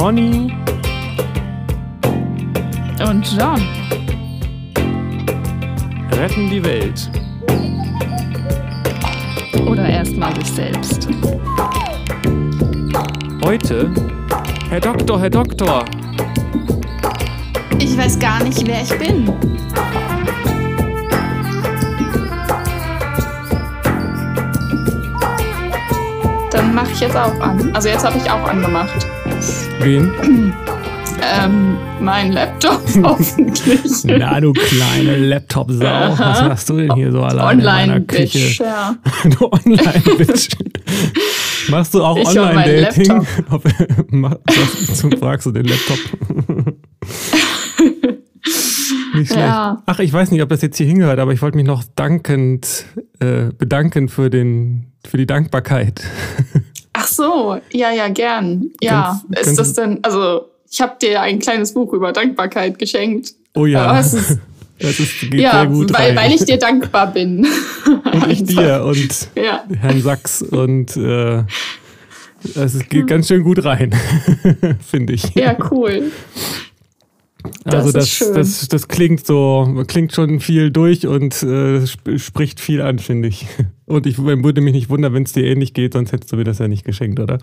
Conny und John retten die Welt. Oder erstmal sich selbst. Heute, Herr Doktor, Herr Doktor. Ich weiß gar nicht, wer ich bin. Dann mache ich jetzt auch an. Also jetzt habe ich auch angemacht. Wen? Ähm, mein Laptop hoffentlich. Na, du kleine Laptop-Sau. Was machst du denn hier so alleine in meiner Küche? Online-Bitch, ja. du Online-Bitch. Machst du auch Online-Dating? Zum fragst du den Laptop. Nicht schlecht. Ja. Ach, ich weiß nicht, ob das jetzt hier hingehört, aber ich wollte mich noch dankend äh, bedanken für, den, für die Dankbarkeit. Ach so, ja, ja, gern. Ja, Ganz- ist das denn, also ich habe dir ein kleines Buch über Dankbarkeit geschenkt. Oh ja, es ist, das ist, geht ja, sehr gut weil, rein. weil ich dir dankbar bin. und ich dir und Ja, Herrn Sachs und äh, es geht ganz schön gut rein, finde ich. ja, cool. das also ist das, schön. das, das klingt so, klingt schon viel durch und äh, sp spricht viel an, finde ich. Und ich würde mich nicht wundern, wenn es dir ähnlich geht, sonst hättest du mir das ja nicht geschenkt, oder?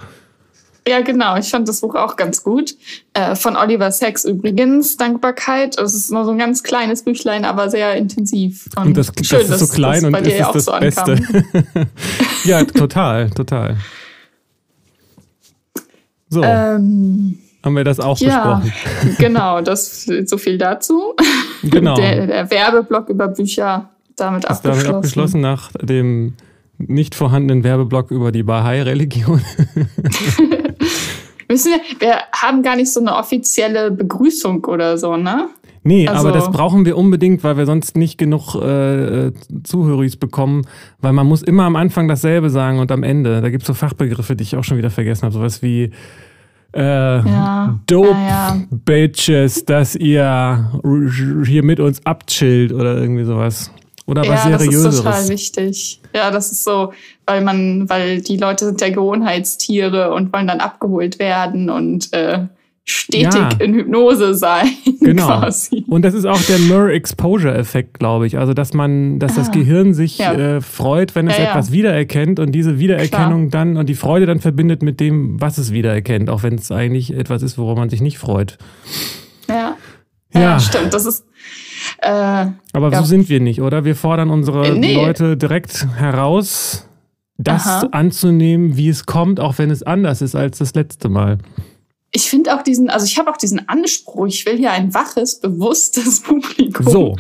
Ja, genau. Ich fand das Buch auch ganz gut. Äh, von Oliver Sacks übrigens, Dankbarkeit. Es ist nur so ein ganz kleines Büchlein, aber sehr intensiv. Und, Und das, das schön, ist dass so klein das und ist auch das so Beste. ja, total, total. So, Ähm, haben wir das auch ja, besprochen. genau. Das so viel dazu. Genau. Der, der Werbeblock über Bücher damit ist abgeschlossen. damit abgeschlossen nach dem nicht vorhandenen Werbeblock über die Bahai-Religion. Wir, wir haben gar nicht so eine offizielle Begrüßung oder so, ne? Nee, Also- aber das brauchen wir unbedingt, weil wir sonst nicht genug äh, Zuhöris bekommen, weil man muss immer am Anfang dasselbe sagen und am Ende. Da gibt es so Fachbegriffe, die ich auch schon wieder vergessen habe. Sowas wie äh, Ja. Dope ja. Bitches, dass ihr hier mit uns abchillt oder irgendwie sowas. Oder was ja, das ist total Seriöseres. wichtig. Ja, das ist so, weil man, weil die Leute sind ja Gewohnheitstiere und wollen dann abgeholt werden und äh, stetig Ja. in Hypnose sein. Genau. Quasi. Und das ist auch der Mirror-Exposure-Effekt, glaube ich. Also, dass man, dass das Ah. Gehirn sich Ja. äh, freut, wenn es Ja, etwas wiedererkennt und diese Wiedererkennung dann und die Freude dann verbindet mit dem, was es wiedererkennt, auch wenn es eigentlich etwas ist, woran man sich nicht freut. Ja. Ja. ja. stimmt. Das ist äh, Aber Ja. so sind wir nicht, oder? Wir fordern unsere Äh, nee. Leute direkt heraus, das Aha. anzunehmen, wie es kommt, auch wenn es anders ist als das letzte Mal. Ich finde auch diesen, also ich habe auch diesen Anspruch, ich will hier ein waches, bewusstes Publikum. So.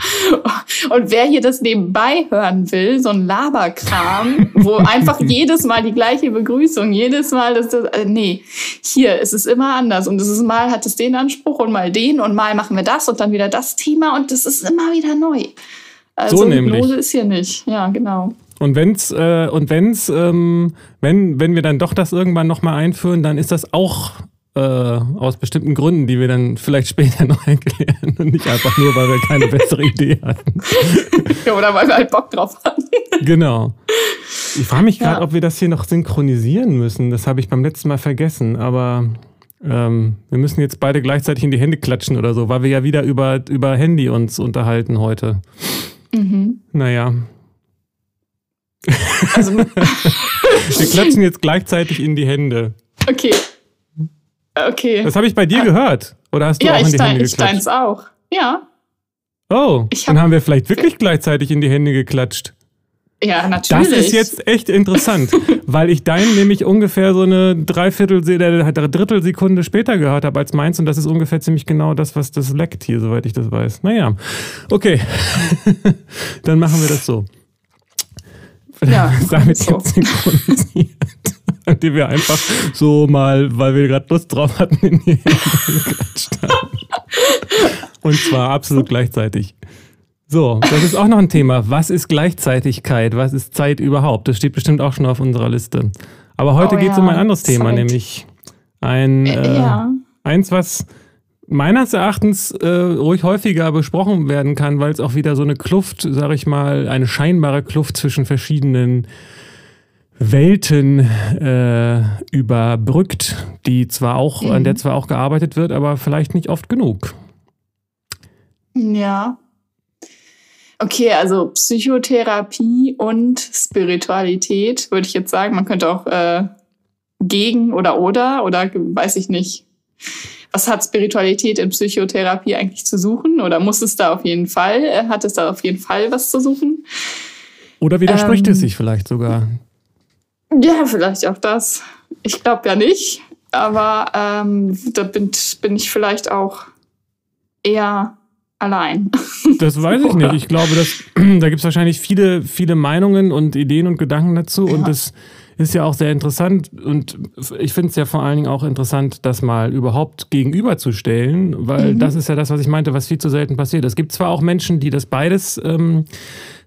Und wer hier das nebenbei hören will, so ein Laberkram, wo einfach jedes Mal die gleiche Begrüßung, jedes Mal das, das äh, nee, hier ist es immer anders und es ist mal hat es den Anspruch und mal den und mal machen wir das und dann wieder das Thema und das ist immer wieder neu. Also So nämlich. Hypnose ist hier nicht. Ja, genau. Und wenn's äh, und wenn's ähm, wenn wenn wir dann doch das irgendwann noch mal einführen, dann ist das auch äh, aus bestimmten Gründen, die wir dann vielleicht später noch erklären und nicht einfach nur, weil wir keine bessere Idee hatten. Ja, oder weil wir halt Bock drauf hatten. Genau. Ich frage mich gerade, Ja. ob wir das hier noch synchronisieren müssen. Das habe ich beim letzten Mal vergessen, aber ähm, wir müssen jetzt beide gleichzeitig in die Hände klatschen oder so, weil wir ja wieder über, über Handy uns unterhalten heute. Mhm. Naja. Also, Wir klatschen jetzt gleichzeitig in die Hände. okay. Okay. Das habe ich bei dir gehört. Oder hast du ja, auch in ich, die Hände ich geklatscht? deins auch. Ja. Oh, Ich dann hab- haben wir vielleicht wirklich gleichzeitig in die Hände geklatscht. Ja, natürlich. Das ist jetzt echt interessant, weil ich deinen nämlich ungefähr so eine Dreiviertel, Drittelsekunde später gehört habe als meins und das ist ungefähr ziemlich genau das, was das leckt hier, soweit ich das weiß. Naja, okay, dann machen wir das so. Ja, Damit so. jetzt synchronisiert. Die wir einfach so mal, weil wir gerade Lust drauf hatten, in die. Und zwar absolut gleichzeitig. So, das ist auch noch ein Thema. Was ist Gleichzeitigkeit? Was ist Zeit überhaupt? Das steht bestimmt auch schon auf unserer Liste. Aber heute Oh geht es ja, um ein anderes Thema, Zeit. nämlich ein Äh, äh, ja. eins, was meines Erachtens äh, ruhig häufiger besprochen werden kann, weil es auch wieder so eine Kluft, sag ich mal, eine scheinbare Kluft zwischen verschiedenen Welten äh, überbrückt, die zwar auch, mhm. an der mhm. zwar auch gearbeitet wird, aber vielleicht nicht oft genug. Ja. Okay, also Psychotherapie und Spiritualität, würde ich jetzt sagen. Man könnte auch äh, gegen oder oder oder weiß ich nicht. Was hat Spiritualität in Psychotherapie eigentlich zu suchen? Oder muss es da auf jeden Fall, äh, hat es da auf jeden Fall was zu suchen? Oder widerspricht ähm, es sich vielleicht sogar? Ja, vielleicht auch das. Ich glaube ja nicht, aber ähm, da bin, bin ich vielleicht auch eher allein. Das weiß ich nicht. Ich glaube, dass, da gibt es wahrscheinlich viele, viele Meinungen und Ideen und Gedanken dazu. Ja. Und das ist ja auch sehr interessant und ich finde es ja vor allen Dingen auch interessant, das mal überhaupt gegenüberzustellen, weil mhm. das ist ja das, was ich meinte, was viel zu selten passiert. Es gibt zwar auch Menschen, die das beides ähm,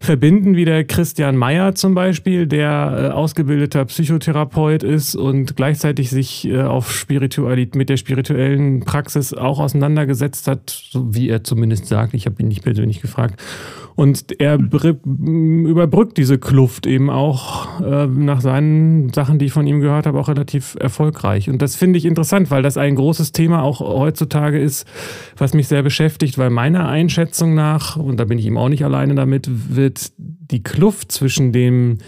verbinden, wie der Christian Meyer zum Beispiel, der äh, ausgebildeter Psychotherapeut ist und gleichzeitig sich äh, auf Spiritualität mit der spirituellen Praxis auch auseinandergesetzt hat, so wie er zumindest sagt. Ich habe ihn nicht persönlich gefragt. Und er überbrückt diese Kluft eben auch äh, nach seinen Sachen, die ich von ihm gehört habe, auch relativ erfolgreich. Und das finde ich interessant, weil das ein großes Thema auch heutzutage ist, was mich sehr beschäftigt, weil meiner Einschätzung nach, und da bin ich ihm auch nicht alleine damit, wird die Kluft zwischen dem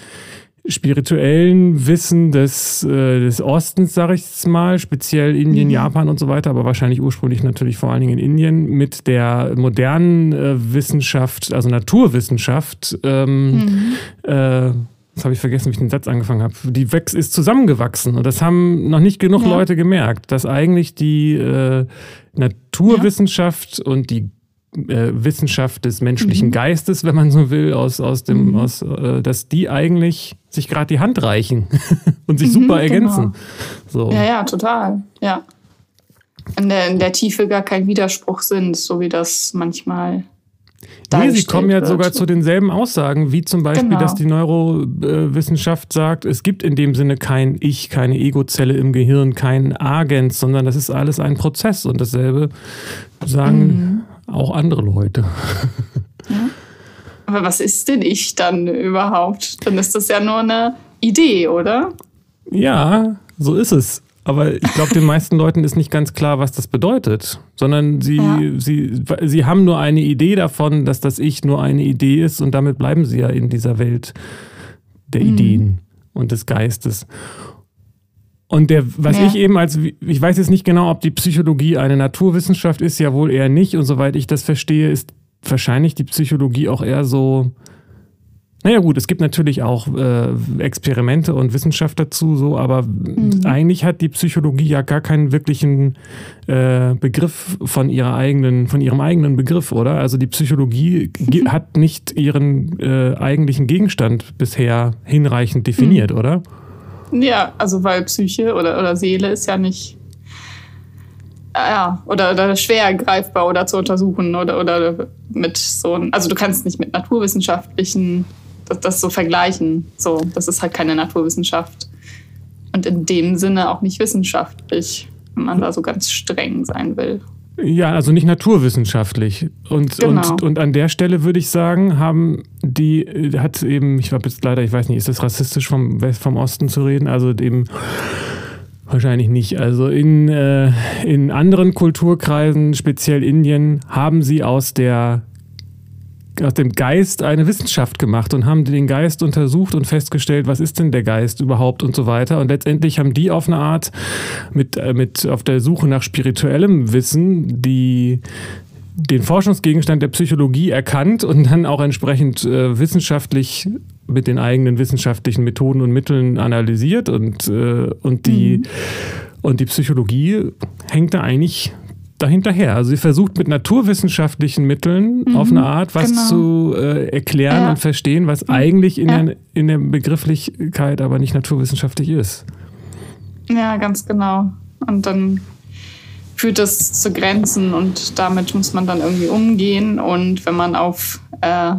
spirituellen Wissen des, äh, des Ostens, sage ich es mal, speziell Indien, mhm. Japan und so weiter, aber wahrscheinlich ursprünglich natürlich vor allen Dingen in Indien, mit der modernen äh, Wissenschaft, also Naturwissenschaft, ähm, mhm. äh, Jetzt habe ich vergessen, wie ich den Satz angefangen habe. Die wächst, ist zusammengewachsen und das haben noch nicht genug ja. Leute gemerkt, dass eigentlich die äh, Naturwissenschaft ja. und die äh, Wissenschaft des menschlichen mhm. Geistes, wenn man so will, aus, aus dem, mhm. aus, äh, dass die eigentlich sich gerade die Hand reichen und sich mhm, super ergänzen. Genau. So. Ja, ja, total. Ja. In der, in der Tiefe gar kein Widerspruch sind, so wie das manchmal Nee, sie kommen ja sogar zu denselben Aussagen, wie zum Beispiel, genau. dass die Neurowissenschaft sagt, es gibt in dem Sinne kein Ich, keine Egozelle im Gehirn, kein Agent, sondern das ist alles ein Prozess. Und dasselbe sagen mhm auch andere Leute. Ja. Aber was ist denn ich dann überhaupt? Dann ist das ja nur eine Idee, oder? Ja, so ist es. Aber ich glaube, den meisten Leuten ist nicht ganz klar, was das bedeutet, sondern sie, ja. sie, sie haben nur eine Idee davon, dass das Ich nur eine Idee ist und damit bleiben sie ja in dieser Welt der mhm. Ideen und des Geistes. Und der, was ja. ich eben als, ich weiß jetzt nicht genau, ob die Psychologie eine Naturwissenschaft ist, ja wohl eher nicht. Und soweit ich das verstehe, ist wahrscheinlich die Psychologie auch eher so. Naja gut, es gibt natürlich auch äh, Experimente und Wissenschaft dazu, so, aber mhm. eigentlich hat die Psychologie ja gar keinen wirklichen äh, Begriff von ihrer eigenen, von ihrem eigenen Begriff, oder? Also die Psychologie mhm. hat nicht ihren äh, eigentlichen Gegenstand bisher hinreichend definiert, mhm. oder? Ja, also weil Psyche oder, oder Seele ist ja nicht ja, oder, oder schwer greifbar oder zu untersuchen oder, oder mit so also du kannst nicht mit naturwissenschaftlichen das, das so vergleichen. So, das ist halt keine Naturwissenschaft. Und in dem Sinne auch nicht wissenschaftlich, wenn man da so ganz streng sein will. Ja, also nicht naturwissenschaftlich. Und, genau. und, und an der Stelle würde ich sagen, haben die, hat eben, ich glaube jetzt leider, ich weiß nicht, ist das rassistisch vom, West, vom Osten zu reden? Also eben wahrscheinlich nicht. Also in, äh, in anderen Kulturkreisen, speziell Indien, haben sie aus der aus dem Geist eine Wissenschaft gemacht und haben den Geist untersucht und festgestellt, was ist denn der Geist überhaupt und so weiter. Und letztendlich haben die auf eine Art mit, äh, mit auf der Suche nach spirituellem Wissen die den Forschungsgegenstand der Psychologie erkannt und dann auch entsprechend äh, wissenschaftlich mit den eigenen wissenschaftlichen Methoden und Mitteln analysiert und, äh, und die mhm. und die Psychologie hängt da eigentlich dahinterher. Also sie versucht mit naturwissenschaftlichen Mitteln mhm, auf eine Art was genau. zu äh, erklären ja. und verstehen, was eigentlich in, ja. der, in der Begrifflichkeit aber nicht naturwissenschaftlich ist. Ja, ganz genau. Und dann führt das zu Grenzen und damit muss man dann irgendwie umgehen. Und wenn man auf äh,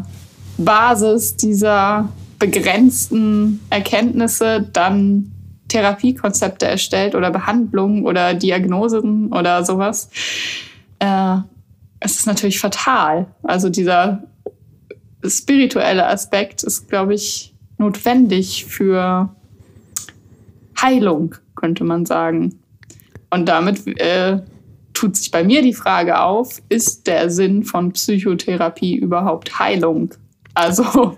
Basis dieser begrenzten Erkenntnisse dann Therapiekonzepte erstellt oder Behandlungen oder Diagnosen oder sowas. Äh, es ist natürlich fatal. Also dieser spirituelle Aspekt ist, glaube ich, notwendig für Heilung, könnte man sagen. Und damit äh, tut sich bei mir die Frage auf, ist der Sinn von Psychotherapie überhaupt Heilung? Also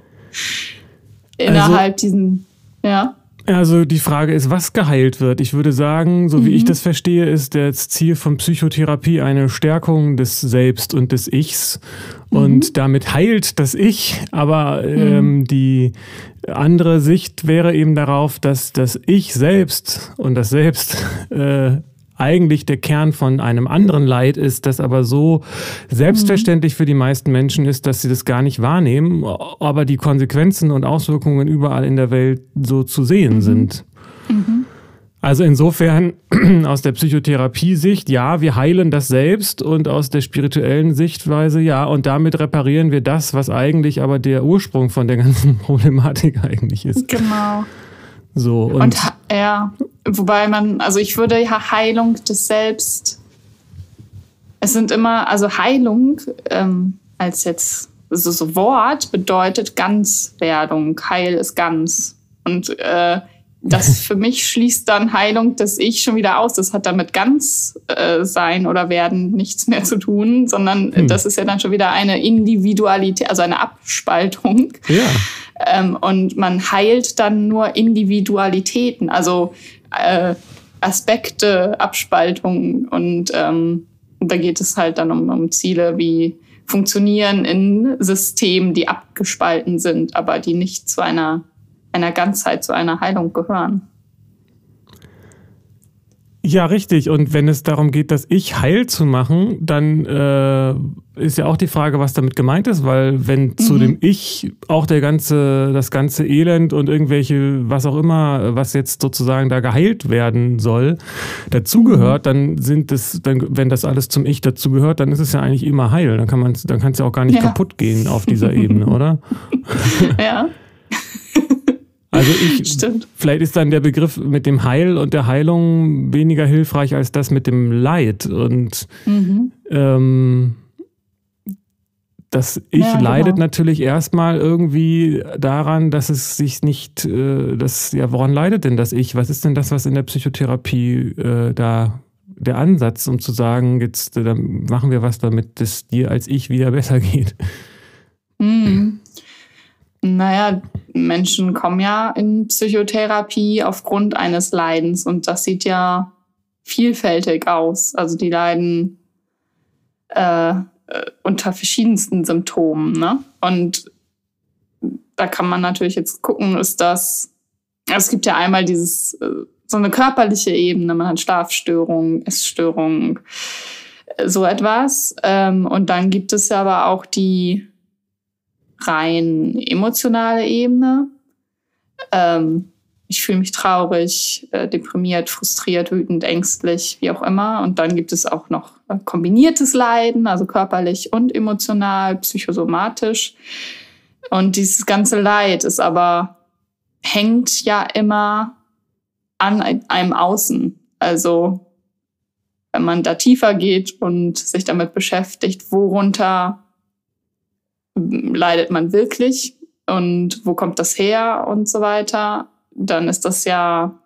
innerhalb also, diesen, ja. Also die Frage ist, was geheilt wird. Ich würde sagen, so wie mhm. ich das verstehe, ist das Ziel von Psychotherapie eine Stärkung des Selbst und des Ichs. Mhm. Und damit heilt das Ich, aber mhm. ähm, die andere Sicht wäre eben darauf, dass das Ich selbst und das Selbst äh, eigentlich der Kern von einem anderen Leid ist, das aber so selbstverständlich für die meisten Menschen ist, dass sie das gar nicht wahrnehmen, aber die Konsequenzen und Auswirkungen überall in der Welt so zu sehen sind. Mhm. Also insofern aus der Psychotherapie-Sicht, ja, wir heilen das selbst und aus der spirituellen Sichtweise, ja, und damit reparieren wir das, was eigentlich aber der Ursprung von der ganzen Problematik eigentlich ist. Genau. So, und, und ja, wobei man, also ich würde ja Heilung des Selbst, es sind immer, also Heilung ähm, als jetzt also so Wort bedeutet Ganzwerdung, Heil ist ganz. Und äh, das für mich schließt dann Heilung des Ich schon wieder aus. Das hat damit ganz äh, sein oder werden nichts mehr zu tun, sondern hm. das ist ja dann schon wieder eine Individualität, also eine Abspaltung. Ja. Ähm, und man heilt dann nur Individualitäten, also äh, Aspekte, Abspaltungen. Und ähm, da geht es halt dann um, um Ziele wie Funktionieren in Systemen, die abgespalten sind, aber die nicht zu einer, einer Ganzheit, zu einer Heilung gehören. Ja, richtig. Und wenn es darum geht, das Ich heil zu machen, dann äh, ist ja auch die Frage, was damit gemeint ist, weil wenn mhm. zu dem Ich auch der ganze, das ganze Elend und irgendwelche, was auch immer, was jetzt sozusagen da geheilt werden soll, dazugehört, mhm. dann sind es, dann, wenn das alles zum Ich dazugehört, dann ist es ja eigentlich immer heil. Dann kann man, dann kann es ja auch gar nicht ja. kaputt gehen auf dieser Ebene, oder? ja. Also ich, Stimmt. vielleicht ist dann der Begriff mit dem Heil und der Heilung weniger hilfreich als das mit dem Leid. Und mhm. ähm, das Ich ja, genau. leidet natürlich erstmal irgendwie daran, dass es sich nicht, äh, das, ja, woran leidet denn das Ich? Was ist denn das, was in der Psychotherapie äh, da der Ansatz, um zu sagen, jetzt äh, machen wir was damit, dass dir als Ich wieder besser geht? Mhm. Naja, Menschen kommen ja in Psychotherapie aufgrund eines Leidens und das sieht ja vielfältig aus. Also die leiden äh, äh, unter verschiedensten Symptomen. Ne? Und da kann man natürlich jetzt gucken, ist das, es gibt ja einmal dieses, äh, so eine körperliche Ebene, man hat Schlafstörungen, Essstörungen, so etwas. Ähm, und dann gibt es ja aber auch die rein emotionale Ebene. Ähm, ich fühle mich traurig, äh, deprimiert, frustriert, wütend, ängstlich, wie auch immer. Und dann gibt es auch noch äh, kombiniertes Leiden, also körperlich und emotional, psychosomatisch. Und dieses ganze Leid ist aber, hängt ja immer an einem Außen. Also wenn man da tiefer geht und sich damit beschäftigt, worunter leidet man wirklich und wo kommt das her und so weiter, dann ist das ja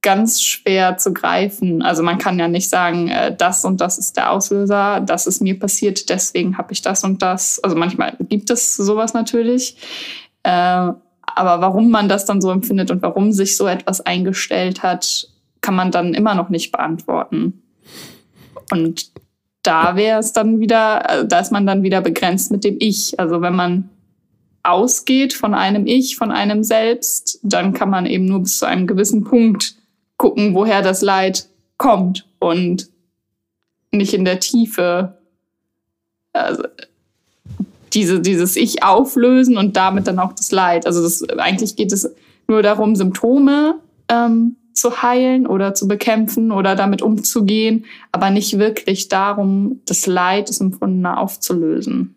ganz schwer zu greifen. Also man kann ja nicht sagen, äh, das und das ist der Auslöser, das ist mir passiert, deswegen habe ich das und das. Also manchmal gibt es sowas natürlich. Äh, aber warum man das dann so empfindet und warum sich so etwas eingestellt hat, kann man dann immer noch nicht beantworten. Und da wäre es dann wieder, also da ist man dann wieder begrenzt mit dem Ich. Also wenn man ausgeht von einem Ich, von einem Selbst, dann kann man eben nur bis zu einem gewissen Punkt gucken, woher das Leid kommt und nicht in der Tiefe also diese, dieses Ich auflösen und damit dann auch das Leid. Also das, eigentlich geht es nur darum, Symptome ähm, zu heilen oder zu bekämpfen oder damit umzugehen, aber nicht wirklich darum, das Leid, das Empfundene aufzulösen.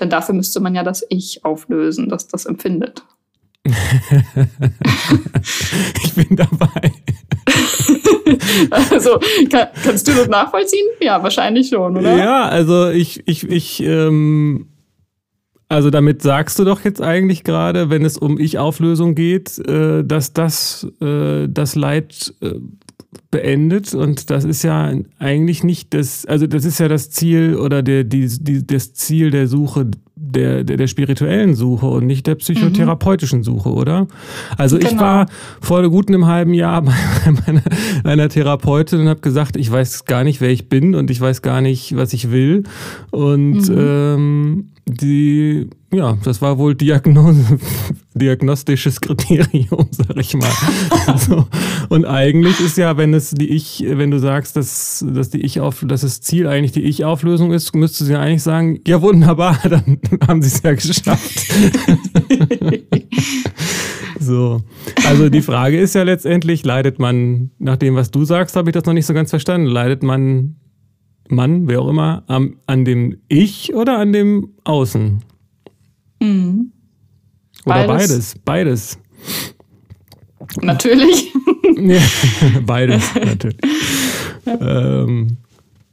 Denn dafür müsste man ja das Ich auflösen, das das empfindet. ich bin dabei. also, kann, kannst du das nachvollziehen? Ja, wahrscheinlich schon, oder? Ja, also ich, ich, ich, ähm, Also damit sagst du doch jetzt eigentlich gerade, wenn es um Ich-Auflösung geht, äh, dass das äh, das Leid äh, beendet und das ist ja eigentlich nicht das, also das ist ja das Ziel oder der, die, die, das Ziel der Suche der, der, der spirituellen Suche und nicht der psychotherapeutischen Suche, oder? Also genau. ich war vor gut einem halben Jahr bei meiner, meiner Therapeutin und habe gesagt, ich weiß gar nicht, wer ich bin und ich weiß gar nicht, was ich will. Und mhm. ähm, die, ja, das war wohl Diagnose, diagnostisches Kriterium, sag ich mal. also, und eigentlich ist ja, wenn es die Ich, wenn du sagst, dass, dass die Ich auf, dass das Ziel eigentlich die Ich-Auflösung ist, müsstest du ja eigentlich sagen, ja wunderbar, dann haben sie es ja geschafft. so. Also die Frage ist ja letztendlich, leidet man, nach dem, was du sagst, habe ich das noch nicht so ganz verstanden, leidet man Mann, wer auch immer, am, an dem Ich oder an dem Außen? Mhm. Oder beides. Beides. Natürlich. ja, beides, natürlich. ähm,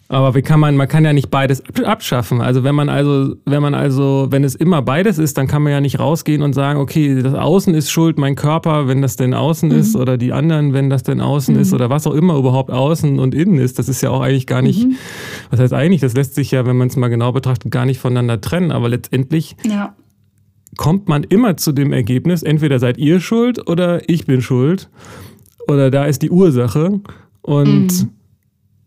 aber wie kann man, man kann ja nicht beides abschaffen. Also wenn man also, wenn man also, wenn es immer beides ist, dann kann man ja nicht rausgehen und sagen, okay, das Außen ist schuld, mein Körper, wenn das denn außen mhm. ist, oder die anderen, wenn das denn außen mhm. ist, oder was auch immer überhaupt außen und innen ist. Das ist ja auch eigentlich gar nicht, mhm. was heißt eigentlich, das lässt sich ja, wenn man es mal genau betrachtet, gar nicht voneinander trennen. Aber letztendlich ja. kommt man immer zu dem Ergebnis, entweder seid ihr schuld oder ich bin schuld. Oder da ist die Ursache. Und mhm.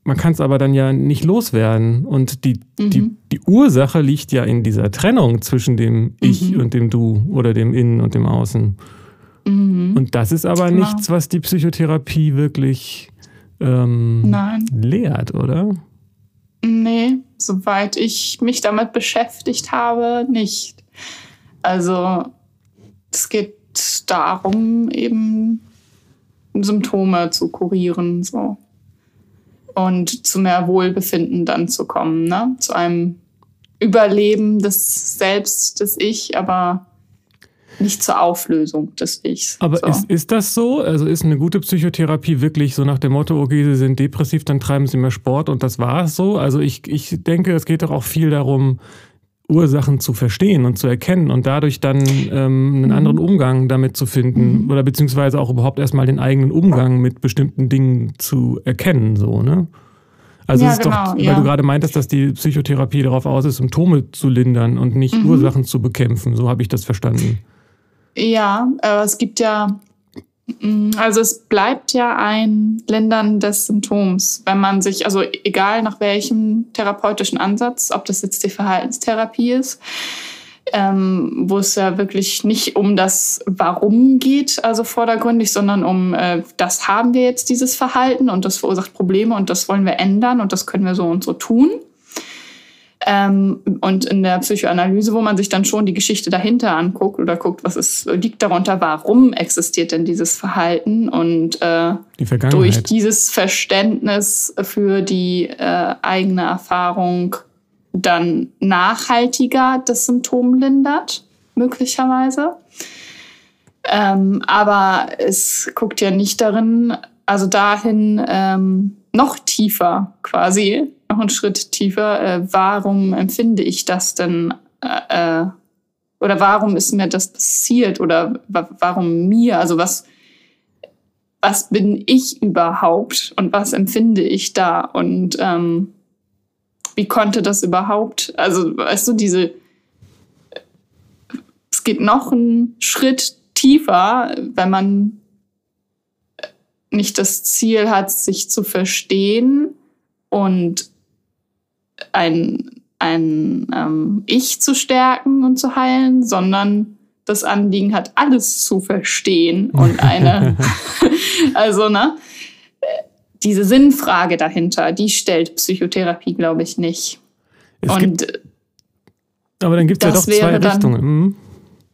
Man kann es aber dann ja nicht loswerden. Und die, mhm. die, die Ursache liegt ja in dieser Trennung zwischen dem Ich mhm. und dem Du oder dem Innen und dem Außen. Mhm. Und das ist aber genau. nichts, was die Psychotherapie wirklich ähm, lehrt, oder? Nee, soweit ich mich damit beschäftigt habe, nicht. Also es geht darum, eben Symptome zu kurieren. So und zu mehr Wohlbefinden dann zu kommen, ne? zu einem Überleben des Selbst, des Ich, aber nicht zur Auflösung des Ichs. Aber so. ist, ist das so? Also ist eine gute Psychotherapie wirklich so nach dem Motto, okay, Sie sind depressiv, dann treiben Sie mehr Sport und das war es so? Also ich, ich denke, es geht doch auch viel darum, Ursachen zu verstehen und zu erkennen und dadurch dann ähm, einen mhm. anderen Umgang damit zu finden mhm. oder beziehungsweise auch überhaupt erstmal den eigenen Umgang mit bestimmten Dingen zu erkennen, so, ne? Also ja, es ist genau, doch, weil ja. du gerade meintest, dass die Psychotherapie darauf aus ist, Symptome zu lindern und nicht mhm. Ursachen zu bekämpfen. So habe ich das verstanden. Ja, äh, es gibt ja also es bleibt ja ein Lindern des Symptoms, wenn man sich, also egal nach welchem therapeutischen Ansatz, ob das jetzt die Verhaltenstherapie ist, ähm, wo es ja wirklich nicht um das Warum geht, also vordergründig, sondern um äh, das haben wir jetzt dieses Verhalten und das verursacht Probleme und das wollen wir ändern und das können wir so und so tun. Ähm, und in der Psychoanalyse, wo man sich dann schon die Geschichte dahinter anguckt oder guckt, was ist, liegt darunter, warum existiert denn dieses Verhalten und äh, die durch dieses Verständnis für die äh, eigene Erfahrung dann nachhaltiger das Symptom lindert, möglicherweise. Ähm, aber es guckt ja nicht darin, also dahin ähm, noch tiefer quasi noch einen Schritt tiefer. Äh, warum empfinde ich das denn? Äh, äh oder warum ist mir das passiert? Oder warum mir? Also was, was bin ich überhaupt? Und was empfinde ich da? Und ähm, wie konnte das überhaupt? Also, weißt du, diese, es geht noch einen Schritt tiefer, wenn man nicht das Ziel hat, sich zu verstehen und ein, ein ähm, Ich zu stärken und zu heilen, sondern das Anliegen hat, alles zu verstehen und eine, also, ne, diese Sinnfrage dahinter, die stellt Psychotherapie, glaube ich, nicht. Es und gibt, aber dann gibt es ja doch zwei dann, Richtungen. Mhm.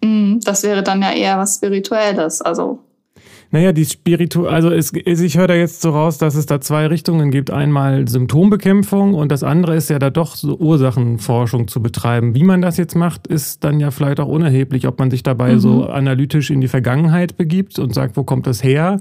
mhm. Das wäre dann ja eher was Spirituelles, also Naja, die Spiritu, also es, ich höre da jetzt so raus, dass es da zwei Richtungen gibt. Einmal Symptombekämpfung und das andere ist ja da doch so Ursachenforschung zu betreiben. Wie man das jetzt macht, ist dann ja vielleicht auch unerheblich, ob man sich dabei mhm. so analytisch in die Vergangenheit begibt und sagt, wo kommt das her?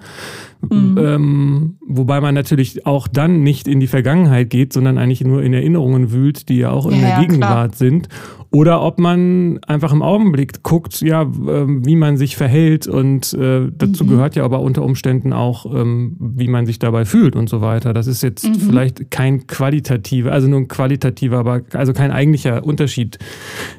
Mhm. Ähm, wobei man natürlich auch dann nicht in die Vergangenheit geht, sondern eigentlich nur in Erinnerungen wühlt, die ja auch in ja, der Gegenwart klar. sind. Oder ob man einfach im Augenblick guckt, ja, ähm, wie man sich verhält und äh, dazu mhm. gehört ja aber unter Umständen auch, ähm, wie man sich dabei fühlt und so weiter. Das ist jetzt mhm. vielleicht kein qualitativer, also nur ein qualitativer, aber also kein eigentlicher Unterschied,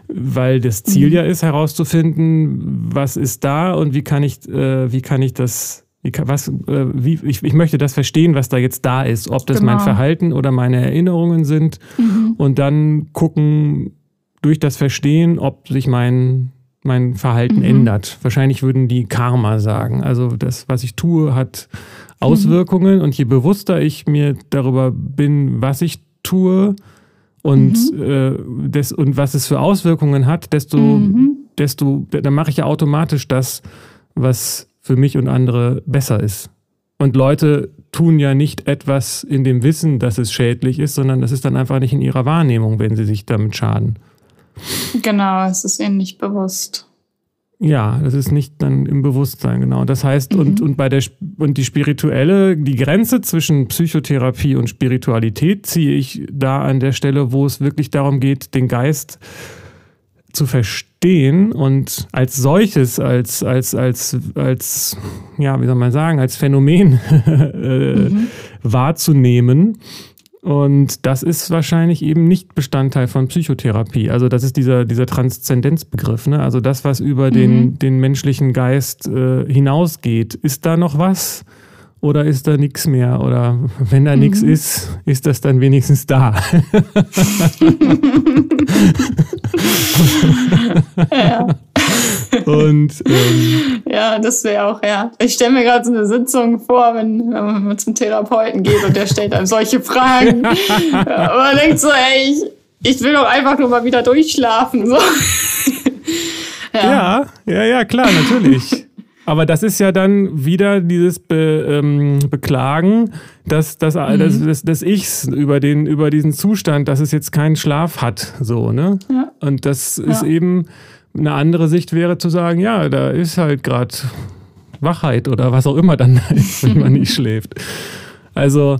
weil das Ziel mhm. ja ist herauszufinden, was ist da und wie kann ich, äh, wie kann ich das wie, was, äh, wie, ich, ich möchte das verstehen, was da jetzt da ist, ob das genau. mein Verhalten oder meine Erinnerungen sind mhm. und dann gucken, durch das Verstehen, ob sich mein, mein Verhalten mhm. ändert. Wahrscheinlich würden die Karma sagen. Also das, was ich tue, hat Auswirkungen mhm. und je bewusster ich mir darüber bin, was ich tue und, mhm. äh, des, und was es für Auswirkungen hat, desto, mhm. desto, dann mache ich ja automatisch das, was für mich und andere besser ist. Und Leute tun ja nicht etwas in dem Wissen, dass es schädlich ist, sondern das ist dann einfach nicht in ihrer Wahrnehmung, wenn sie sich damit schaden. Genau, es ist ihnen nicht bewusst. Ja, das ist nicht dann im Bewusstsein, genau. Das heißt, mhm. und, und bei der und die spirituelle, die Grenze zwischen Psychotherapie und Spiritualität ziehe ich da an der Stelle, wo es wirklich darum geht, den Geist zu verstehen und als solches, als, als, als, als, ja, wie soll man sagen, als Phänomen äh, mhm. wahrzunehmen und das ist wahrscheinlich eben nicht Bestandteil von Psychotherapie. Also das ist dieser, dieser Transzendenzbegriff, ne? also das, was über mhm. den, den menschlichen Geist äh, hinausgeht. Ist da noch was? Oder ist da nichts mehr? Oder wenn da mhm. nichts ist, ist das dann wenigstens da? ja. Und ähm, ja, das wäre auch, ja. Ich stelle mir gerade so eine Sitzung vor, wenn, wenn, man zum Therapeuten geht und der stellt einem solche Fragen. und man denkt so, ey, ich, ich will doch einfach nur mal wieder durchschlafen. So. ja. ja, ja, ja, klar, natürlich. Aber das ist ja dann wieder dieses Be, ähm, Beklagen, dass, dass, mhm. dass, dass, dass Ichs über, den, über diesen Zustand, dass es jetzt keinen Schlaf hat. So, ne? Ja. Und das ja. ist eben eine andere Sicht wäre zu sagen, ja, da ist halt gerade Wachheit oder was auch immer dann ist, wenn man nicht schläft. Also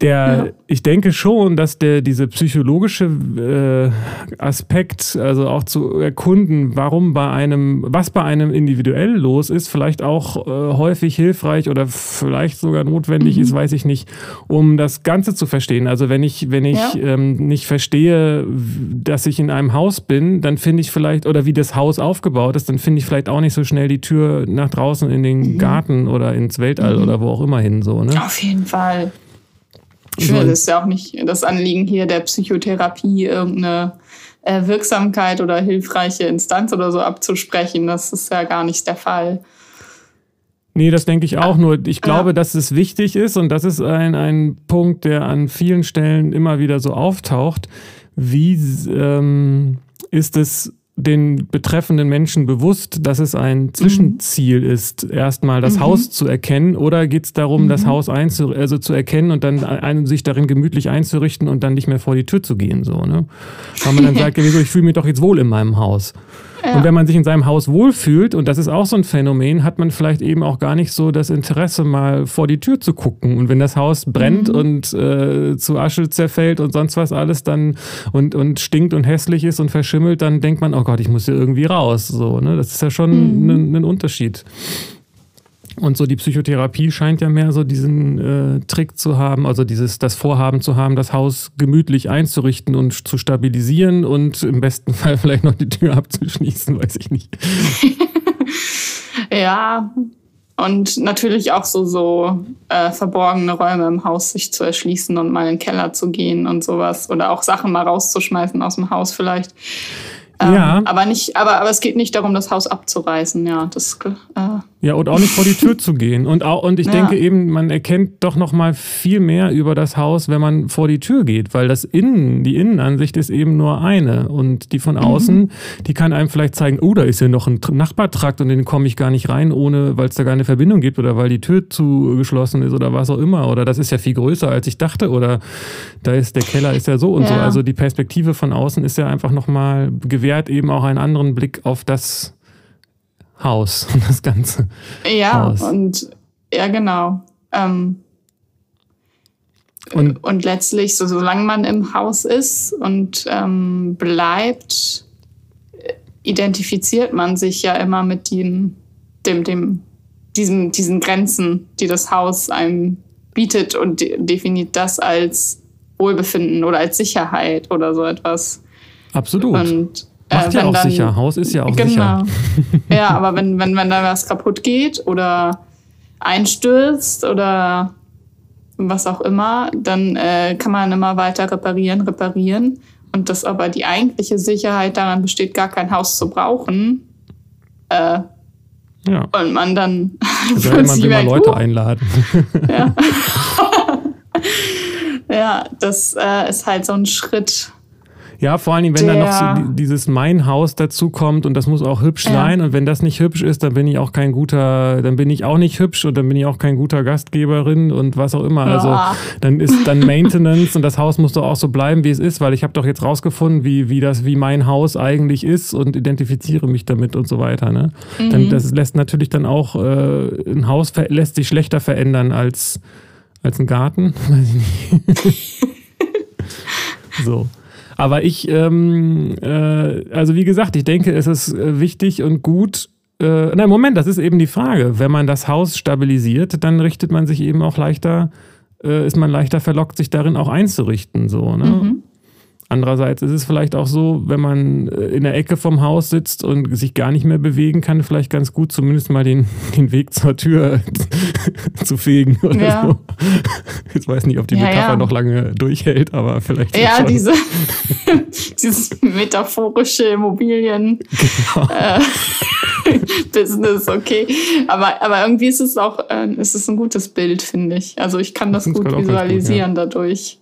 der, ja. ich denke schon, dass der diese psychologische äh, Aspekt, also auch zu erkunden, warum bei einem, was bei einem individuell los ist, vielleicht auch äh, häufig hilfreich oder vielleicht sogar notwendig mhm. ist, weiß ich nicht, um das Ganze zu verstehen. Also wenn ich, wenn ich ja. ähm, nicht verstehe, dass ich in einem Haus bin, dann finde ich vielleicht, oder wie das Haus aufgebaut ist, dann finde ich vielleicht auch nicht so schnell die Tür nach draußen in den mhm. Garten oder ins Weltall mhm. oder wo auch immer hin so. Ne? Auf jeden Fall. Ich finde, das ist ja auch nicht das Anliegen hier der Psychotherapie, irgendeine äh, Wirksamkeit oder hilfreiche Instanz oder so abzusprechen. Das ist ja gar nicht der Fall. Nee, das denke ich auch. Nur ich glaube, ja. dass es wichtig ist und das ist ein, ein Punkt, der an vielen Stellen immer wieder so auftaucht. Wie ähm, ist es den betreffenden Menschen bewusst, dass es ein Zwischenziel mhm. ist, erstmal das mhm. Haus zu erkennen? Oder geht es darum, mhm. das Haus einzu also zu erkennen und dann ein, sich darin gemütlich einzurichten und dann nicht mehr vor die Tür zu gehen? So, ne? Weil man dann sagt, ja, wieso, ich fühle mich doch jetzt wohl in meinem Haus. Ja. Und wenn man sich in seinem Haus wohlfühlt, und das ist auch so ein Phänomen, hat man vielleicht eben auch gar nicht so das Interesse, mal vor die Tür zu gucken. Und wenn das Haus brennt mhm. und äh, zu Asche zerfällt und sonst was alles dann und, und stinkt und hässlich ist und verschimmelt, dann denkt man, oh Gott, ich muss hier irgendwie raus. So, ne? Das ist ja schon mhm. ein, ein Unterschied. Und so die Psychotherapie scheint ja mehr so diesen äh, Trick zu haben, also dieses das Vorhaben zu haben, das Haus gemütlich einzurichten und zu stabilisieren und im besten Fall vielleicht noch die Tür abzuschließen, weiß ich nicht. ja, und natürlich auch so, so äh, verborgene Räume im Haus sich zu erschließen und mal in den Keller zu gehen und sowas. Oder auch Sachen mal rauszuschmeißen aus dem Haus vielleicht. Ähm, ja. Aber nicht, aber, aber es geht nicht darum, das Haus abzureißen, ja. Das äh, Ja, und auch nicht vor die Tür zu gehen. Und, auch, und ich ja. denke eben, man erkennt doch noch mal viel mehr über das Haus, wenn man vor die Tür geht, weil das Innen, die Innenansicht ist eben nur eine. Und die von mhm. außen, mhm. die kann einem vielleicht zeigen, oh, da ist ja noch ein Nachbartrakt und den komme ich gar nicht rein, ohne, weil es da gar keine Verbindung gibt oder weil die Tür zugeschlossen ist oder was auch immer. Oder das ist ja viel größer, als ich dachte. Oder da ist der Keller ist ja so und ja. so. Also die Perspektive von außen ist ja einfach noch mal gewährt eben auch einen anderen Blick auf das Haus, das Ganze. Ja, Haus. und ja, genau. Ähm, und, und letztlich, so, solange man im Haus ist und ähm, bleibt, identifiziert man sich ja immer mit dem, dem, dem, diesem, diesen Grenzen, die das Haus einem bietet und de definiert das als Wohlbefinden oder als Sicherheit oder so etwas. Absolut. Und Macht äh, ja auch dann, sicher. Haus ist ja auch genau. sicher. ja, aber wenn, wenn, wenn da was kaputt geht oder einstürzt oder was auch immer, dann äh, kann man immer weiter reparieren, reparieren. Und dass aber die eigentliche Sicherheit daran besteht, gar kein Haus zu brauchen. Äh, ja. Und man dann. Also man will mal Leute uh, einladen. ja. ja, das äh, ist halt so ein Schritt ja, vor allen Dingen, wenn dann noch so dieses Mein Haus dazu kommt und das muss auch hübsch ja. sein und wenn das nicht hübsch ist, dann bin ich auch kein guter, dann bin ich auch nicht hübsch und dann bin ich auch kein guter Gastgeberin und was auch immer. Also dann ist dann Maintenance und das Haus muss doch auch so bleiben, wie es ist, weil ich habe doch jetzt rausgefunden, wie, wie das, wie mein Haus eigentlich ist und identifiziere mich damit und so weiter. Ne? Mhm. Dann, das lässt natürlich dann auch, äh, ein Haus lässt sich schlechter verändern als, als ein Garten. Weiß ich nicht. so. Aber ich, ähm, äh, also wie gesagt, ich denke, es ist äh, wichtig und gut. Äh, nein, Moment, das ist eben die Frage. Wenn man das Haus stabilisiert, dann richtet man sich eben auch leichter, äh, ist man leichter verlockt, sich darin auch einzurichten. So, ne? Mhm. Andererseits ist es vielleicht auch so, wenn man äh, in der Ecke vom Haus sitzt und sich gar nicht mehr bewegen kann, vielleicht ganz gut, zumindest mal den, den Weg zur Tür zu fegen oder ja. so. Ich weiß nicht, ob die ja, Metapher ja. noch lange durchhält, aber vielleicht. Ja, schon. diese dieses metaphorische Immobilien. Genau. Äh, Business, okay. Aber, aber irgendwie ist es auch, äh, ist es ein gutes Bild, finde ich. Also ich kann das, das gut visualisieren gut, dadurch.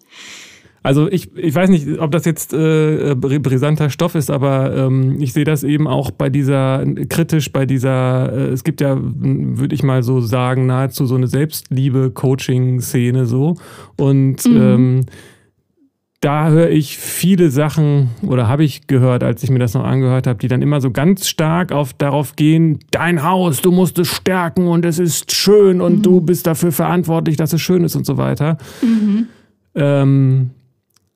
Also ich, ich weiß nicht, ob das jetzt äh, brisanter Stoff ist, aber ähm, ich sehe das eben auch bei dieser, kritisch bei dieser, äh, es gibt ja, würde ich mal so sagen, nahezu so eine Selbstliebe-Coaching-Szene so. Und mhm. ähm, da höre ich viele Sachen oder habe ich gehört, als ich mir das noch angehört habe, die dann immer so ganz stark auf darauf gehen, dein Haus, du musst es stärken und es ist schön und mhm. du bist dafür verantwortlich, dass es schön ist und so weiter. Mhm. Ähm,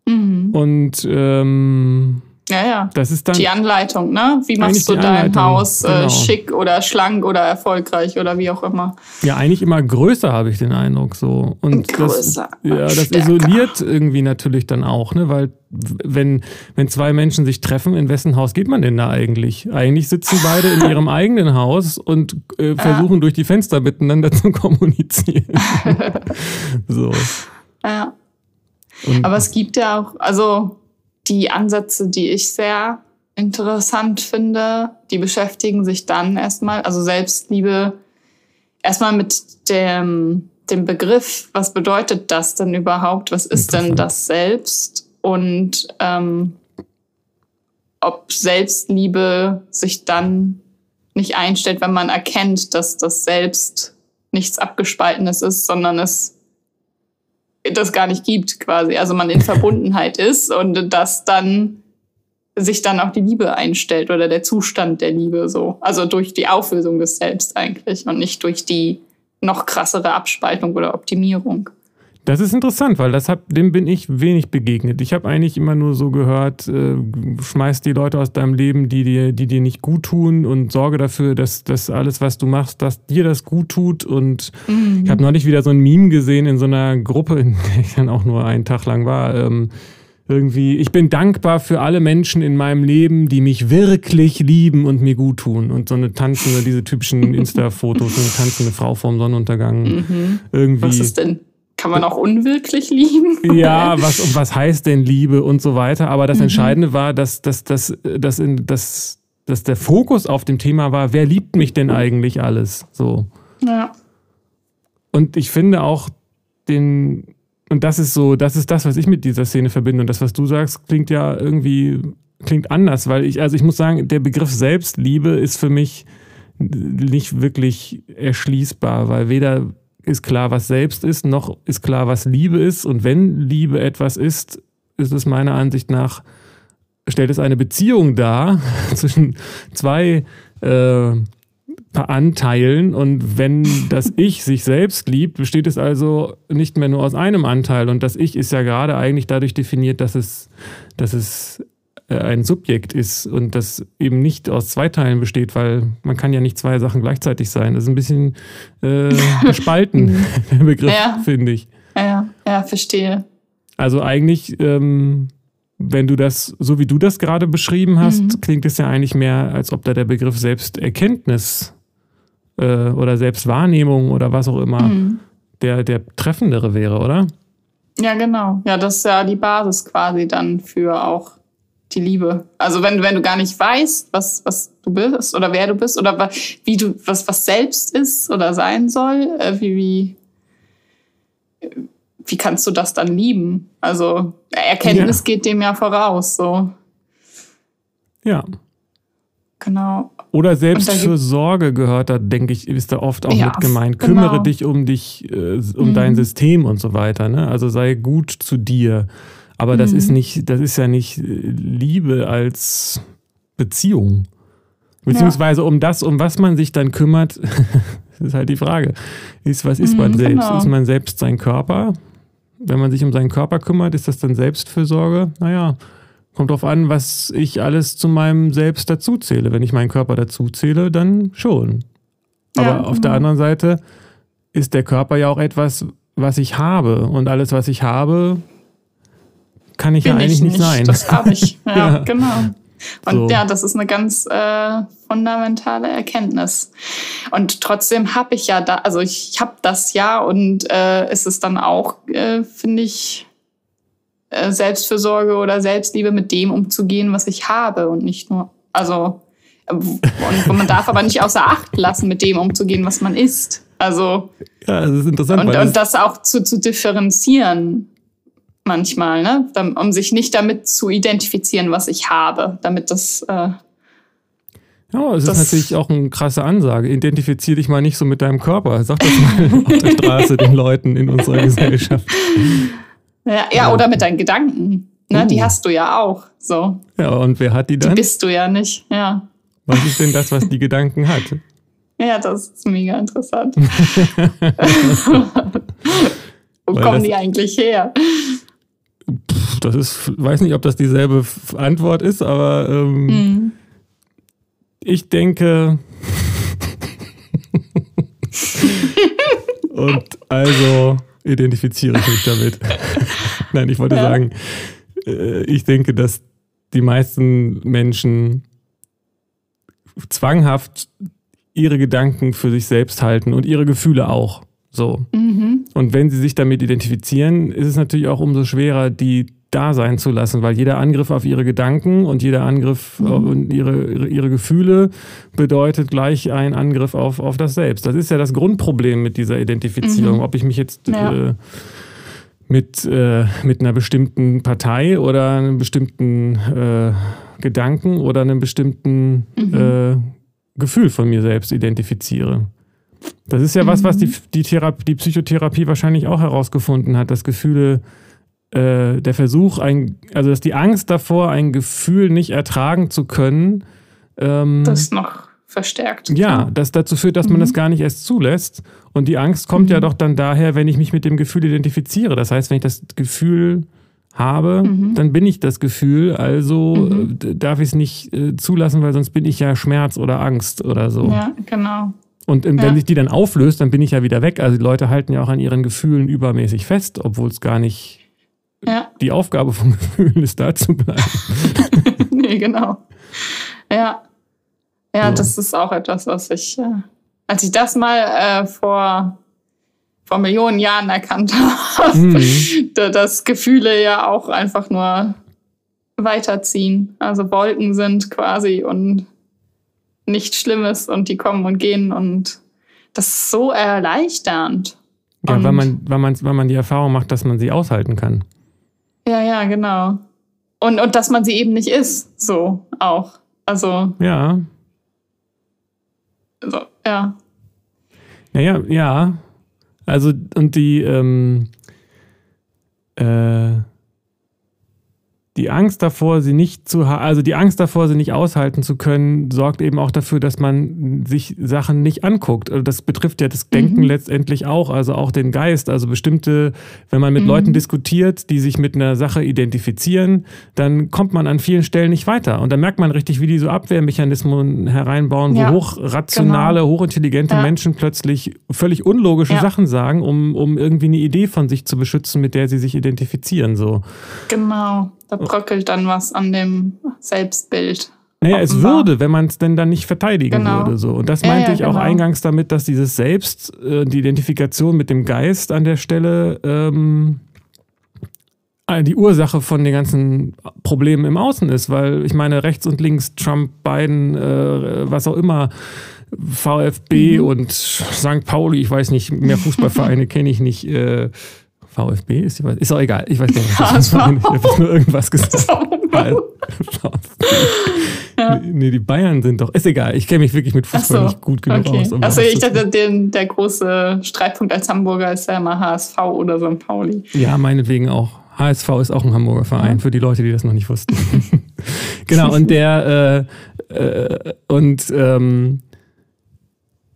Mhm. Und ähm, ja, ja. Das ist dann die Anleitung, ne? Wie machst du dein Haus äh, genau. schick oder schlank oder erfolgreich oder wie auch immer? Ja, eigentlich immer größer, habe ich den Eindruck so. Und größer, das, ja, das isoliert irgendwie natürlich dann auch, ne? Weil wenn, wenn zwei Menschen sich treffen, in wessen Haus geht man denn da eigentlich? Eigentlich sitzen beide in ihrem eigenen Haus und äh, versuchen ja. durch die Fenster miteinander zu kommunizieren. so. Ja. Und Aber es gibt ja auch, also die Ansätze, die ich sehr interessant finde, die beschäftigen sich dann erstmal, also Selbstliebe, erstmal mit dem, dem Begriff, was bedeutet das denn überhaupt? Was ist denn das Selbst? Und ähm, ob Selbstliebe sich dann nicht einstellt, wenn man erkennt, dass das Selbst nichts Abgespaltenes ist, sondern es das gar nicht gibt quasi. Also man in Verbundenheit ist und dass dann sich dann auch die Liebe einstellt oder der Zustand der Liebe so. Also durch die Auflösung des Selbst eigentlich und nicht durch die noch krassere Abspaltung oder Optimierung. Das ist interessant, weil das hab, dem bin ich wenig begegnet. Ich habe eigentlich immer nur so gehört, äh, schmeiß die Leute aus deinem Leben, die dir, die dir nicht gut tun und sorge dafür, dass, dass alles, was du machst, dass dir das gut tut. Und mhm. ich habe neulich wieder so ein Meme gesehen in so einer Gruppe, in der ich dann auch nur einen Tag lang war. Ähm, irgendwie, ich bin dankbar für alle Menschen in meinem Leben, die mich wirklich lieben und mir gut tun. Und so eine tanzende, diese typischen Insta-Fotos, so eine tanzende Frau vorm Sonnenuntergang. Mhm. Irgendwie. Was ist denn? Kann man auch unwirklich lieben? Ja, was, und was heißt denn Liebe und so weiter. Aber das mhm. Entscheidende war, dass, dass, dass, dass, in, dass dass der Fokus auf dem Thema war, wer liebt mich denn eigentlich alles? So. Ja. Und ich finde auch den, und das ist so, das ist das, was ich mit dieser Szene verbinde. Und das, was du sagst, klingt ja irgendwie, klingt anders, weil ich, also ich muss sagen, der Begriff Selbstliebe ist für mich nicht wirklich erschließbar, weil weder ist klar, was selbst ist, noch ist klar, was Liebe ist. Und wenn Liebe etwas ist, ist es meiner Ansicht nach, stellt es eine Beziehung dar zwischen zwei äh, Anteilen. Und wenn das Ich sich selbst liebt, besteht es also nicht mehr nur aus einem Anteil. Und das Ich ist ja gerade eigentlich dadurch definiert, dass es, dass es ein Subjekt ist und das eben nicht aus zwei Teilen besteht, weil man kann ja nicht zwei Sachen gleichzeitig sein. Das ist ein bisschen äh, gespalten, der Begriff, ja. finde ich. Ja, ja, verstehe. Also eigentlich, ähm, wenn du das, so wie du das gerade beschrieben hast, mhm. klingt es ja eigentlich mehr, als ob da der Begriff Selbsterkenntnis äh, oder Selbstwahrnehmung oder was auch immer mhm. der, der treffendere wäre, oder? Ja, genau. Ja, das ist ja die Basis quasi dann für auch die Liebe. Also wenn, wenn du gar nicht weißt, was, was du bist oder wer du bist oder wie du, was, was selbst ist oder sein soll, äh, wie, wie, wie kannst du das dann lieben? Also Erkenntnis ja. geht dem ja voraus, so. Ja. Genau. Oder Selbstfürsorge gehört da, denke ich, ist da oft auch ja, mit gemeint. Kümmere genau. dich um dich, äh, um mhm. dein System und so weiter. Ne? Also sei gut zu dir. Aber das mhm. ist nicht, das ist ja nicht äh, Liebe als Beziehung. Beziehungsweise ja. um das, um was man sich dann kümmert, ist halt die Frage. Ist, was ist mhm, man selbst? Genau. Ist man selbst sein Körper? Wenn man sich um seinen Körper kümmert, ist das dann Selbstfürsorge? Naja, kommt drauf an, was ich alles zu meinem Selbst dazuzähle. Wenn ich meinen Körper dazuzähle, dann schon. Aber ja, auf der mhm. anderen Seite ist der Körper ja auch etwas, was ich habe. Und alles, was ich habe, kann ich Bin ja eigentlich ich nicht, nicht sein. Das habe ich, ja, ja, genau. Und so. ja, das ist eine ganz äh, fundamentale Erkenntnis. Und trotzdem habe ich ja da, also ich habe das ja und äh, ist es dann auch, äh, finde ich, äh, Selbstfürsorge oder Selbstliebe mit dem umzugehen, was ich habe und nicht nur, also äh, und man darf aber nicht außer Acht lassen, mit dem umzugehen, was man ist. Also ja, das ist interessant. Und, und das auch zu, zu differenzieren manchmal, ne? um sich nicht damit zu identifizieren, was ich habe, damit das. Äh, ja, es ist natürlich auch eine krasse Ansage. Identifizier dich mal nicht so mit deinem Körper. Sag das mal auf der Straße den Leuten in unserer Gesellschaft. Ja, ja, oder mit deinen Gedanken. Ne? Uh. Die hast du ja auch. So. Ja, und wer hat die dann? Die bist du ja nicht, ja. Was ist denn das, was die Gedanken hat? Ja, das ist mega interessant. Wo Weil kommen die eigentlich her? Das ist, weiß nicht, ob das dieselbe Antwort ist, aber ähm, mhm. ich denke. und also identifiziere ich mich damit. Nein, ich wollte ja. sagen, äh, ich denke, dass die meisten Menschen zwanghaft ihre Gedanken für sich selbst halten und ihre Gefühle auch. So. Mhm. Und wenn sie sich damit identifizieren, ist es natürlich auch umso schwerer, die da sein zu lassen, weil jeder Angriff auf ihre Gedanken und jeder Angriff mhm. auf ihre, ihre Gefühle bedeutet gleich ein Angriff auf, auf das Selbst. Das ist ja das Grundproblem mit dieser Identifizierung. Mhm. Ob ich mich jetzt ja. äh, mit, äh, mit einer bestimmten Partei oder einem bestimmten äh, Gedanken oder einem bestimmten mhm. Äh, Gefühl von mir selbst identifiziere. Das ist ja was, was die, mhm. die, Therapie, die Psychotherapie wahrscheinlich auch herausgefunden hat, dass Gefühle, äh, der Versuch, ein, also dass die Angst davor, ein Gefühl nicht ertragen zu können, ähm, das noch verstärkt. Ja, das dazu führt, dass mhm. man das gar nicht erst zulässt. Und die Angst kommt mhm. ja doch dann daher, wenn ich mich mit dem Gefühl identifiziere. Das heißt, wenn ich das Gefühl habe, mhm. dann bin ich das Gefühl, also mhm. äh, darf ich es nicht äh, zulassen, weil sonst bin ich ja Schmerz oder Angst oder so. Ja, genau. Und wenn ja. sich die dann auflöst, dann bin ich ja wieder weg. Also die Leute halten ja auch an ihren Gefühlen übermäßig fest, obwohl es gar nicht ja. die Aufgabe von Gefühlen ist, da zu bleiben. nee, genau. Ja. Ja, so. das ist auch etwas, was ich, äh, als ich das mal äh, vor, vor Millionen Jahren erkannt habe, mhm. dass Gefühle ja auch einfach nur weiterziehen. Also Wolken sind quasi und nichts Schlimmes und die kommen und gehen und das ist so erleichternd. Ja, und weil man, weil, man, weil man die Erfahrung macht, dass man sie aushalten kann. Ja, ja, genau. Und, und dass man sie eben nicht ist, so auch. Also, Ja, so, ja. Naja, ja. Also, und die, ähm, äh, die Angst davor, sie nicht zu also die Angst davor, sie nicht aushalten zu können, sorgt eben auch dafür, dass man sich Sachen nicht anguckt. Also das betrifft ja das Denken Mhm. letztendlich auch, also auch den Geist. Also bestimmte, wenn man mit Mhm. Leuten diskutiert, die sich mit einer Sache identifizieren, dann kommt man an vielen Stellen nicht weiter. Und dann merkt man richtig, wie die so Abwehrmechanismen hereinbauen, wo Ja, hochrationale, hochintelligente Ja. Menschen plötzlich völlig unlogische Ja. Sachen sagen, um, um irgendwie eine Idee von sich zu beschützen, mit der sie sich identifizieren. So. Genau. Da bröckelt dann was an dem Selbstbild. Naja, es Offenbar. würde, wenn man es denn dann nicht verteidigen Genau. würde. So. Und das Ja, meinte ja, ich auch genau. eingangs damit, dass dieses Selbst, äh, die Identifikation mit dem Geist an der Stelle ähm, äh, die Ursache von den ganzen Problemen im Außen ist. Weil ich meine, rechts und links, Trump, Biden, äh, was auch immer, VfB Mhm. und St. Pauli, ich weiß nicht, mehr Fußballvereine kenne ich nicht. Äh, VfB ist, die- ist auch egal, ich weiß gar nicht. HSV. Ich habe nur irgendwas gesagt. Ja. Nee, die Bayern sind doch. Ist egal, ich kenne mich wirklich mit Fußball so, nicht gut genug okay. aus. Also ich dachte, den, der große Streitpunkt als Hamburger ist ja immer HSV oder St. Pauli. Ja, meinetwegen auch. HSV ist auch ein Hamburger Verein, Ja. für die Leute, die das noch nicht wussten. genau, und der äh, äh, und ähm,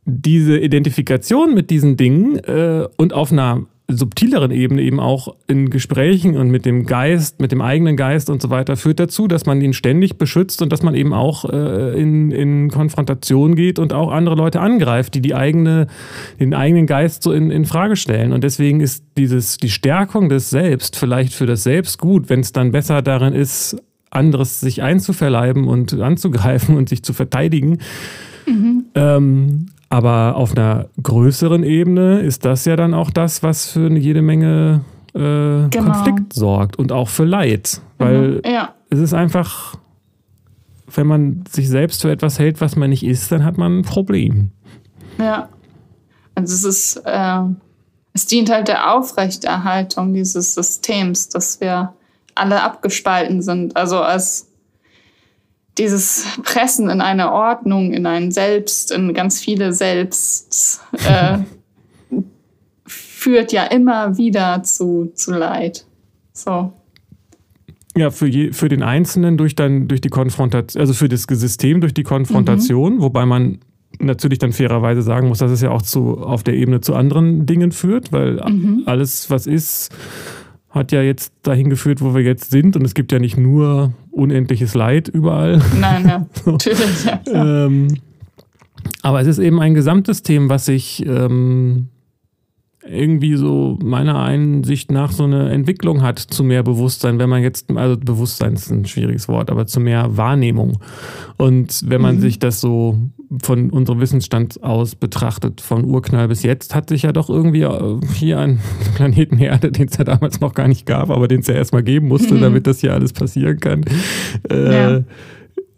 diese Identifikation mit diesen Dingen äh, und auf einer subtileren Ebene eben auch in Gesprächen und mit dem Geist, mit dem eigenen Geist und so weiter, führt dazu, dass man ihn ständig beschützt und dass man eben auch äh, in, in Konfrontation geht und auch andere Leute angreift, die die eigene, den eigenen Geist so in, in Frage stellen. Und deswegen ist dieses, die Stärkung des Selbst vielleicht für das Selbst gut, wenn es dann besser darin ist, anderes sich einzuverleiben und anzugreifen und sich zu verteidigen. Ähm, aber auf einer größeren Ebene ist das ja dann auch das, was für jede Menge äh, Konflikt sorgt und auch für Leid. Weil Ja, es ist einfach, wenn man sich selbst für etwas hält, was man nicht ist, dann hat man ein Problem. ja. Also es ist, äh, es dient halt der Aufrechterhaltung dieses Systems, dass wir alle abgespalten sind. Also als dieses Pressen in eine Ordnung, in ein Selbst, in ganz viele Selbst, äh, führt ja immer wieder zu, zu Leid. So. Ja, für, je, für den Einzelnen durch, dann, durch die Konfrontation, also für das System durch die Konfrontation, wobei man natürlich dann fairerweise sagen muss, dass es ja auch zu, auf der Ebene zu anderen Dingen führt, weil alles, was ist, hat ja jetzt dahin geführt, wo wir jetzt sind und es gibt ja nicht nur unendliches Leid überall. Nein, ja, natürlich. Ja. Ähm, aber es ist eben ein Gesamtsystem, was sich ähm, irgendwie so meiner Einsicht nach so eine Entwicklung hat zu mehr Bewusstsein, wenn man jetzt, also Bewusstsein ist ein schwieriges Wort, aber zu mehr Wahrnehmung. Und wenn man Mhm. sich das so von unserem Wissensstand aus betrachtet, von Urknall bis jetzt, hat sich ja doch irgendwie äh, hier ein Planeten Erde, den es ja damals noch gar nicht gab, aber den es ja erstmal geben musste, Mhm. damit das hier alles passieren kann, äh, Ja.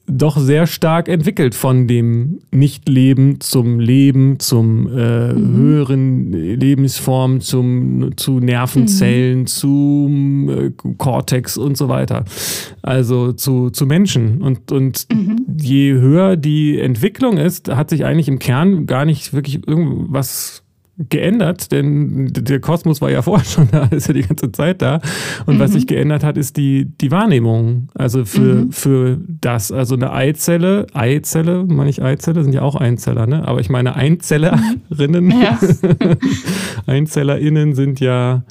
Doch sehr stark entwickelt von dem Nichtleben zum Leben, zum äh, Mhm. höheren Lebensform, zum, zu Nervenzellen, zum äh, Cortex und so weiter. Also zu, zu Menschen. Und, und Mhm. je höher die Entwicklung ist, hat sich eigentlich im Kern gar nicht wirklich irgendwas geändert, denn der Kosmos war ja vorher schon da, ist ja die ganze Zeit da. Und was sich geändert hat, ist die, die Wahrnehmung. Also für, Mhm. für das. Also eine Eizelle, Eizelle, meine ich Eizelle, sind ja auch Einzeller, ne? Aber ich meine Einzellerinnen, Ja. EinzellerInnen sind ja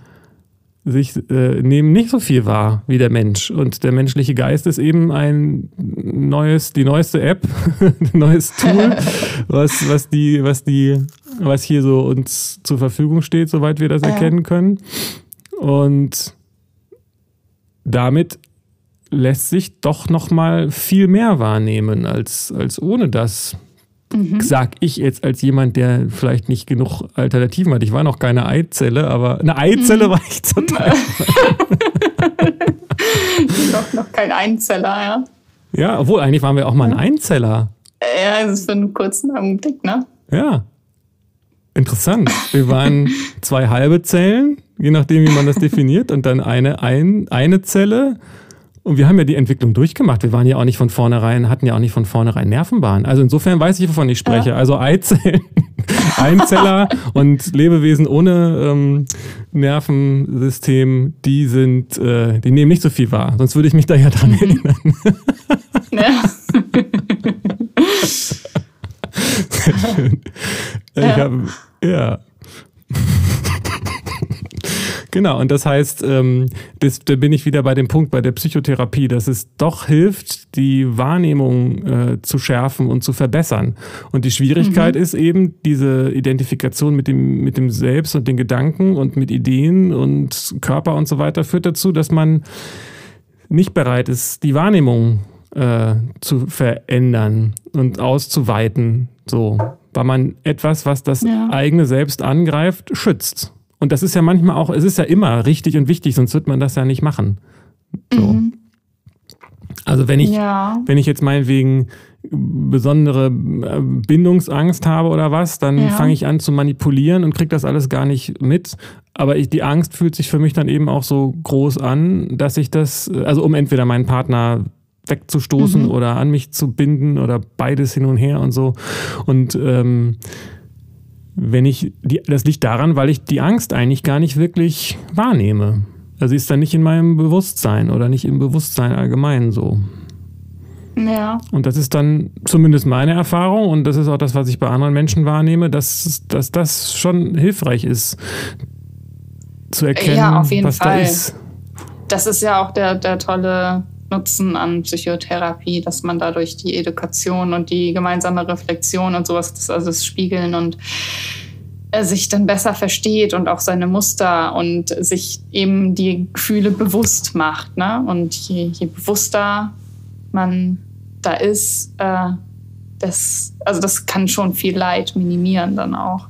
sich äh, nehmen nicht so viel wahr wie der Mensch. Und der menschliche Geist ist eben ein neues, die neueste App, ein neues Tool, was, was die, was die, was hier so uns zur Verfügung steht, soweit wir das Ja. erkennen können. Und damit lässt sich doch noch mal viel mehr wahrnehmen als, als ohne das. Mhm. Sag ich jetzt als jemand, der vielleicht nicht genug Alternativen hat. Ich war noch keine Eizelle, aber eine Eizelle Mhm. war ich total. noch, noch kein Einzeller, ja. Ja, obwohl eigentlich waren wir auch mal ein Einzeller. Ja, das ist für einen kurzen Augenblick, ne? Ja. Interessant. Wir waren zwei halbe Zellen, je nachdem, wie man das definiert, und dann eine, ein, eine Zelle. Und wir haben ja die Entwicklung durchgemacht. Wir waren ja auch nicht von vornherein, hatten ja auch nicht von vornherein Nervenbahn. Also insofern weiß ich, wovon ich spreche. Ja. Also Eizellen, Einzeller und Lebewesen ohne ähm, Nervensystem, die sind, äh, die nehmen nicht so viel wahr. Sonst würde ich mich da ja dran mhm. erinnern. Ja. Sehr schön. Ja. Ich hab, ja. Genau, und das heißt, ähm, das, da bin ich wieder bei dem Punkt bei der Psychotherapie, dass es doch hilft, die Wahrnehmung äh, zu schärfen und zu verbessern. Und die Schwierigkeit mhm. ist eben diese Identifikation mit dem, mit dem Selbst und den Gedanken und mit Ideen und Körper und so weiter führt dazu, dass man nicht bereit ist, die Wahrnehmung äh, zu verändern und auszuweiten. So, weil man etwas, was das ja. eigene Selbst angreift, schützt. Und das ist ja manchmal auch, es ist ja immer richtig und wichtig, sonst wird man das ja nicht machen. So. Mhm. Also wenn ich, ja. wenn ich jetzt meinetwegen besondere äh, Bindungsangst habe oder was, dann ja. fange ich an zu manipulieren und kriege das alles gar nicht mit. Aber ich, die Angst fühlt sich für mich dann eben auch so groß an, dass ich das, also um entweder meinen Partner wegzustoßen mhm. oder an mich zu binden oder beides hin und her und so. Und ähm, wenn ich, die, das liegt daran, weil ich die Angst eigentlich gar nicht wirklich wahrnehme. Also sie ist dann nicht in meinem Bewusstsein oder nicht im Bewusstsein allgemein so. Ja. Und das ist dann zumindest meine Erfahrung und das ist auch das, was ich bei anderen Menschen wahrnehme, dass, dass das schon hilfreich ist, zu erkennen, ja, was Fall. da ist. Das ist ja auch der, der tolle Nutzen an Psychotherapie, dass man dadurch die Education und die gemeinsame Reflexion und sowas, das, also das Spiegeln und äh, sich dann besser versteht und auch seine Muster und sich eben die Gefühle bewusst macht. Ne? Und je, je bewusster man da ist, äh, das, also das kann schon viel Leid minimieren dann auch.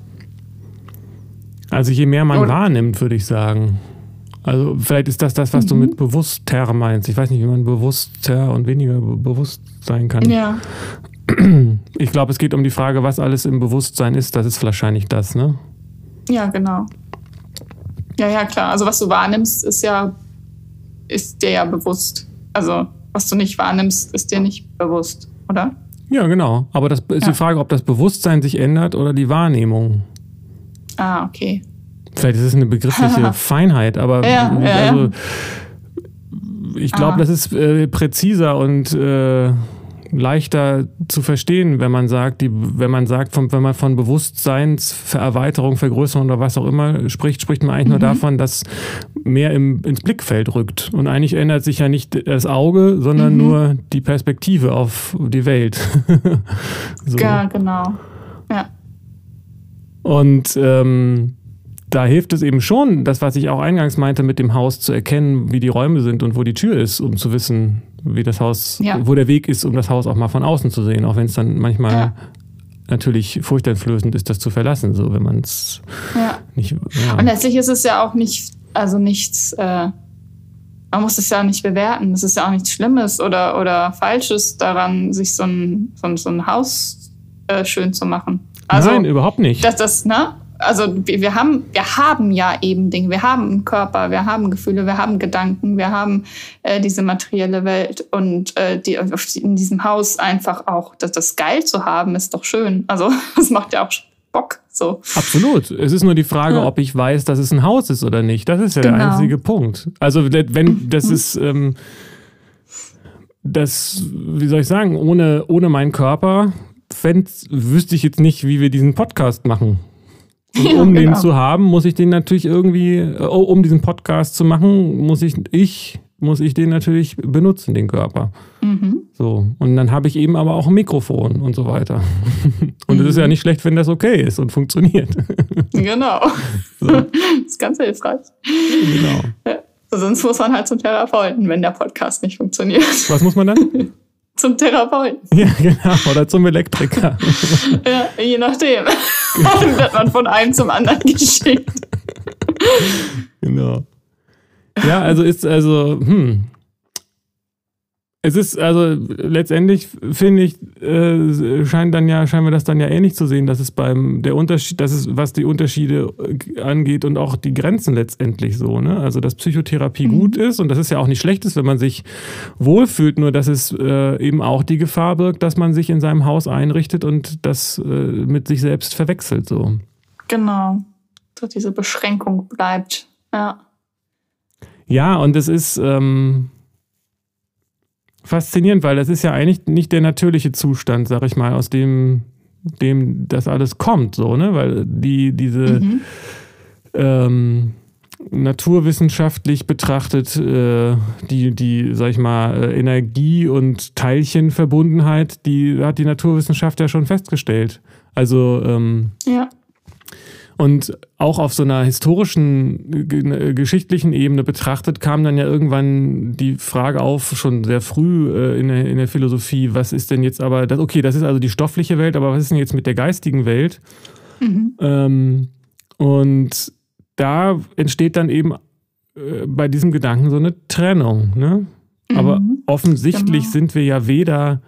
Also je mehr man und, wahrnimmt, würde ich sagen. Also vielleicht ist das das, was mhm. du mit bewusster meinst. Ich weiß nicht, wie man bewusster und weniger bewusst sein kann. Ja. Ich glaube, es geht um die Frage, was alles im Bewusstsein ist. Das ist wahrscheinlich das, ne? Ja, genau. Ja, ja, klar. Also was du wahrnimmst, ist ja, ist dir ja bewusst. Also was du nicht wahrnimmst, ist dir nicht bewusst, oder? Ja, genau. Aber das ist ja. die Frage, ob das Bewusstsein sich ändert oder die Wahrnehmung. Ah, okay. Vielleicht ist es eine begriffliche Feinheit, aber ja, also, ja. ich glaube, ah. das ist äh, präziser und äh, leichter zu verstehen, wenn man sagt, die, wenn man sagt, von, wenn man von Bewusstseinsvererweiterung, Vergrößerung oder was auch immer spricht, spricht man eigentlich mhm. nur davon, dass mehr im, ins Blickfeld rückt. Und eigentlich ändert sich ja nicht das Auge, sondern mhm. nur die Perspektive auf die Welt. so. Ja, genau. Ja. Und ähm, da hilft es eben schon, das, was ich auch eingangs meinte, mit dem Haus zu erkennen, wie die Räume sind und wo die Tür ist, um zu wissen, wie das Haus, ja. wo der Weg ist, um das Haus auch mal von außen zu sehen, auch wenn es dann manchmal ja. natürlich furchteinflößend ist, das zu verlassen, so wenn man es ja. nicht. Und letztlich ist es ja auch nicht, also nichts, äh, man muss es ja nicht bewerten. Es ist ja auch nichts Schlimmes oder, oder Falsches daran, sich so ein, so so ein Haus äh, schön zu machen. Also, Nein, überhaupt nicht. Dass das, ne? Also wir, wir, haben, wir haben ja eben Dinge, wir haben einen Körper, wir haben Gefühle, wir haben Gedanken, wir haben äh, diese materielle Welt und äh, die, in diesem Haus einfach auch das, das geil zu haben, ist doch schön. Also das macht ja auch Bock. So. Absolut. Es ist nur die Frage, ja. ob ich weiß, dass es ein Haus ist oder nicht. Das ist ja genau. der einzige Punkt. Also wenn das mhm. ist, ähm, das, wie soll ich sagen, ohne, ohne meinen Körper wüsste ich jetzt nicht, wie wir diesen Podcast machen. Und um ja, genau. den zu haben, muss ich den natürlich irgendwie, oh, um diesen Podcast zu machen, muss ich, ich, muss ich den natürlich benutzen, den Körper. Mhm. So. Und dann habe ich eben aber auch ein Mikrofon und so weiter. Und es mhm. ist ja mhm. nicht schlecht, wenn das okay ist und funktioniert. Genau. So. Das ist ganz hilfreich. Genau. Ja. Sonst muss man halt zum Therapeuten, wenn der Podcast nicht funktioniert. Was muss man dann? Zum Therapeuten. Ja, genau. Oder zum Elektriker. ja, je nachdem. Dann wird man von einem zum anderen geschickt. Genau. Ja, also ist also, hm. Es ist, also letztendlich finde ich, äh, scheint dann ja, scheinen wir das dann ja ähnlich zu sehen, dass es beim der Unterschied, das ist, was die Unterschiede äh, angeht und auch die Grenzen letztendlich so, ne? Also dass Psychotherapie mhm. gut ist und das ist ja auch nicht schlecht ist, wenn man sich wohlfühlt, nur dass es äh, eben auch die Gefahr birgt, dass man sich in seinem Haus einrichtet und das äh, mit sich selbst verwechselt so. Genau. Dass diese Beschränkung bleibt. Ja. Ja, und es ist. Ähm, faszinierend, weil das ist ja eigentlich nicht der natürliche Zustand, sag ich mal, aus dem, dem das alles kommt, so, ne? Weil die, diese mhm. ähm, naturwissenschaftlich betrachtet, äh, die, die, sag ich mal, äh, Energie- und Teilchenverbundenheit, die hat die Naturwissenschaft ja schon festgestellt. Also ähm, ja. Und auch auf so einer historischen, äh, geschichtlichen Ebene betrachtet, kam dann ja irgendwann die Frage auf, schon sehr früh äh, in, der, in der Philosophie, was ist denn jetzt aber, das, okay, das ist also die stoffliche Welt, aber was ist denn jetzt mit der geistigen Welt? Mhm. Ähm, und da entsteht dann eben äh, bei diesem Gedanken so eine Trennung. Ne? Mhm. Aber offensichtlich genau. sind wir ja weder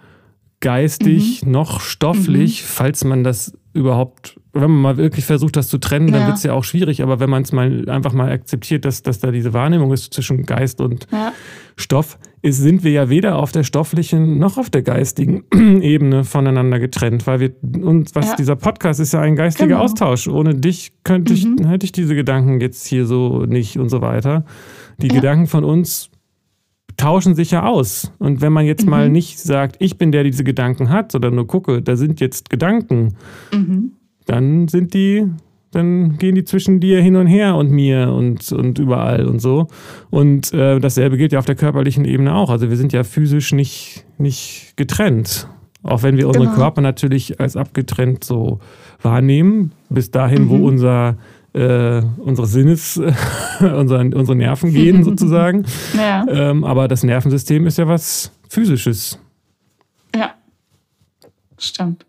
geistig mhm. noch stofflich, mhm. falls man das überhaupt, wenn man mal wirklich versucht, das zu trennen, dann ja. wird es ja auch schwierig. Aber wenn man es mal einfach mal akzeptiert, dass, dass da diese Wahrnehmung ist zwischen Geist und ja. Stoff, ist, sind wir ja weder auf der stofflichen noch auf der geistigen Ebene voneinander getrennt, weil wir und was ja. dieser Podcast ist ja ein geistiger genau. Austausch. Ohne dich könnte ich, mhm. hätte ich diese Gedanken jetzt hier so nicht und so weiter. Die Gedanken von uns tauschen sich ja aus. Und wenn man jetzt mhm. mal nicht sagt, ich bin der, der diese Gedanken hat, sondern nur gucke, da sind jetzt Gedanken, mhm. dann sind die, dann gehen die zwischen dir hin und her und mir und, und überall und so. Und äh, dasselbe gilt ja auf der körperlichen Ebene auch. Also wir sind ja physisch nicht, nicht getrennt. Auch wenn wir unsere genau. Körper natürlich als abgetrennt so wahrnehmen, bis dahin, mhm. wo unser äh, unsere Sinnes, unsere, unsere Nerven gehen sozusagen. Ja. Ähm, aber das Nervensystem ist ja was Physisches. Ja, stimmt.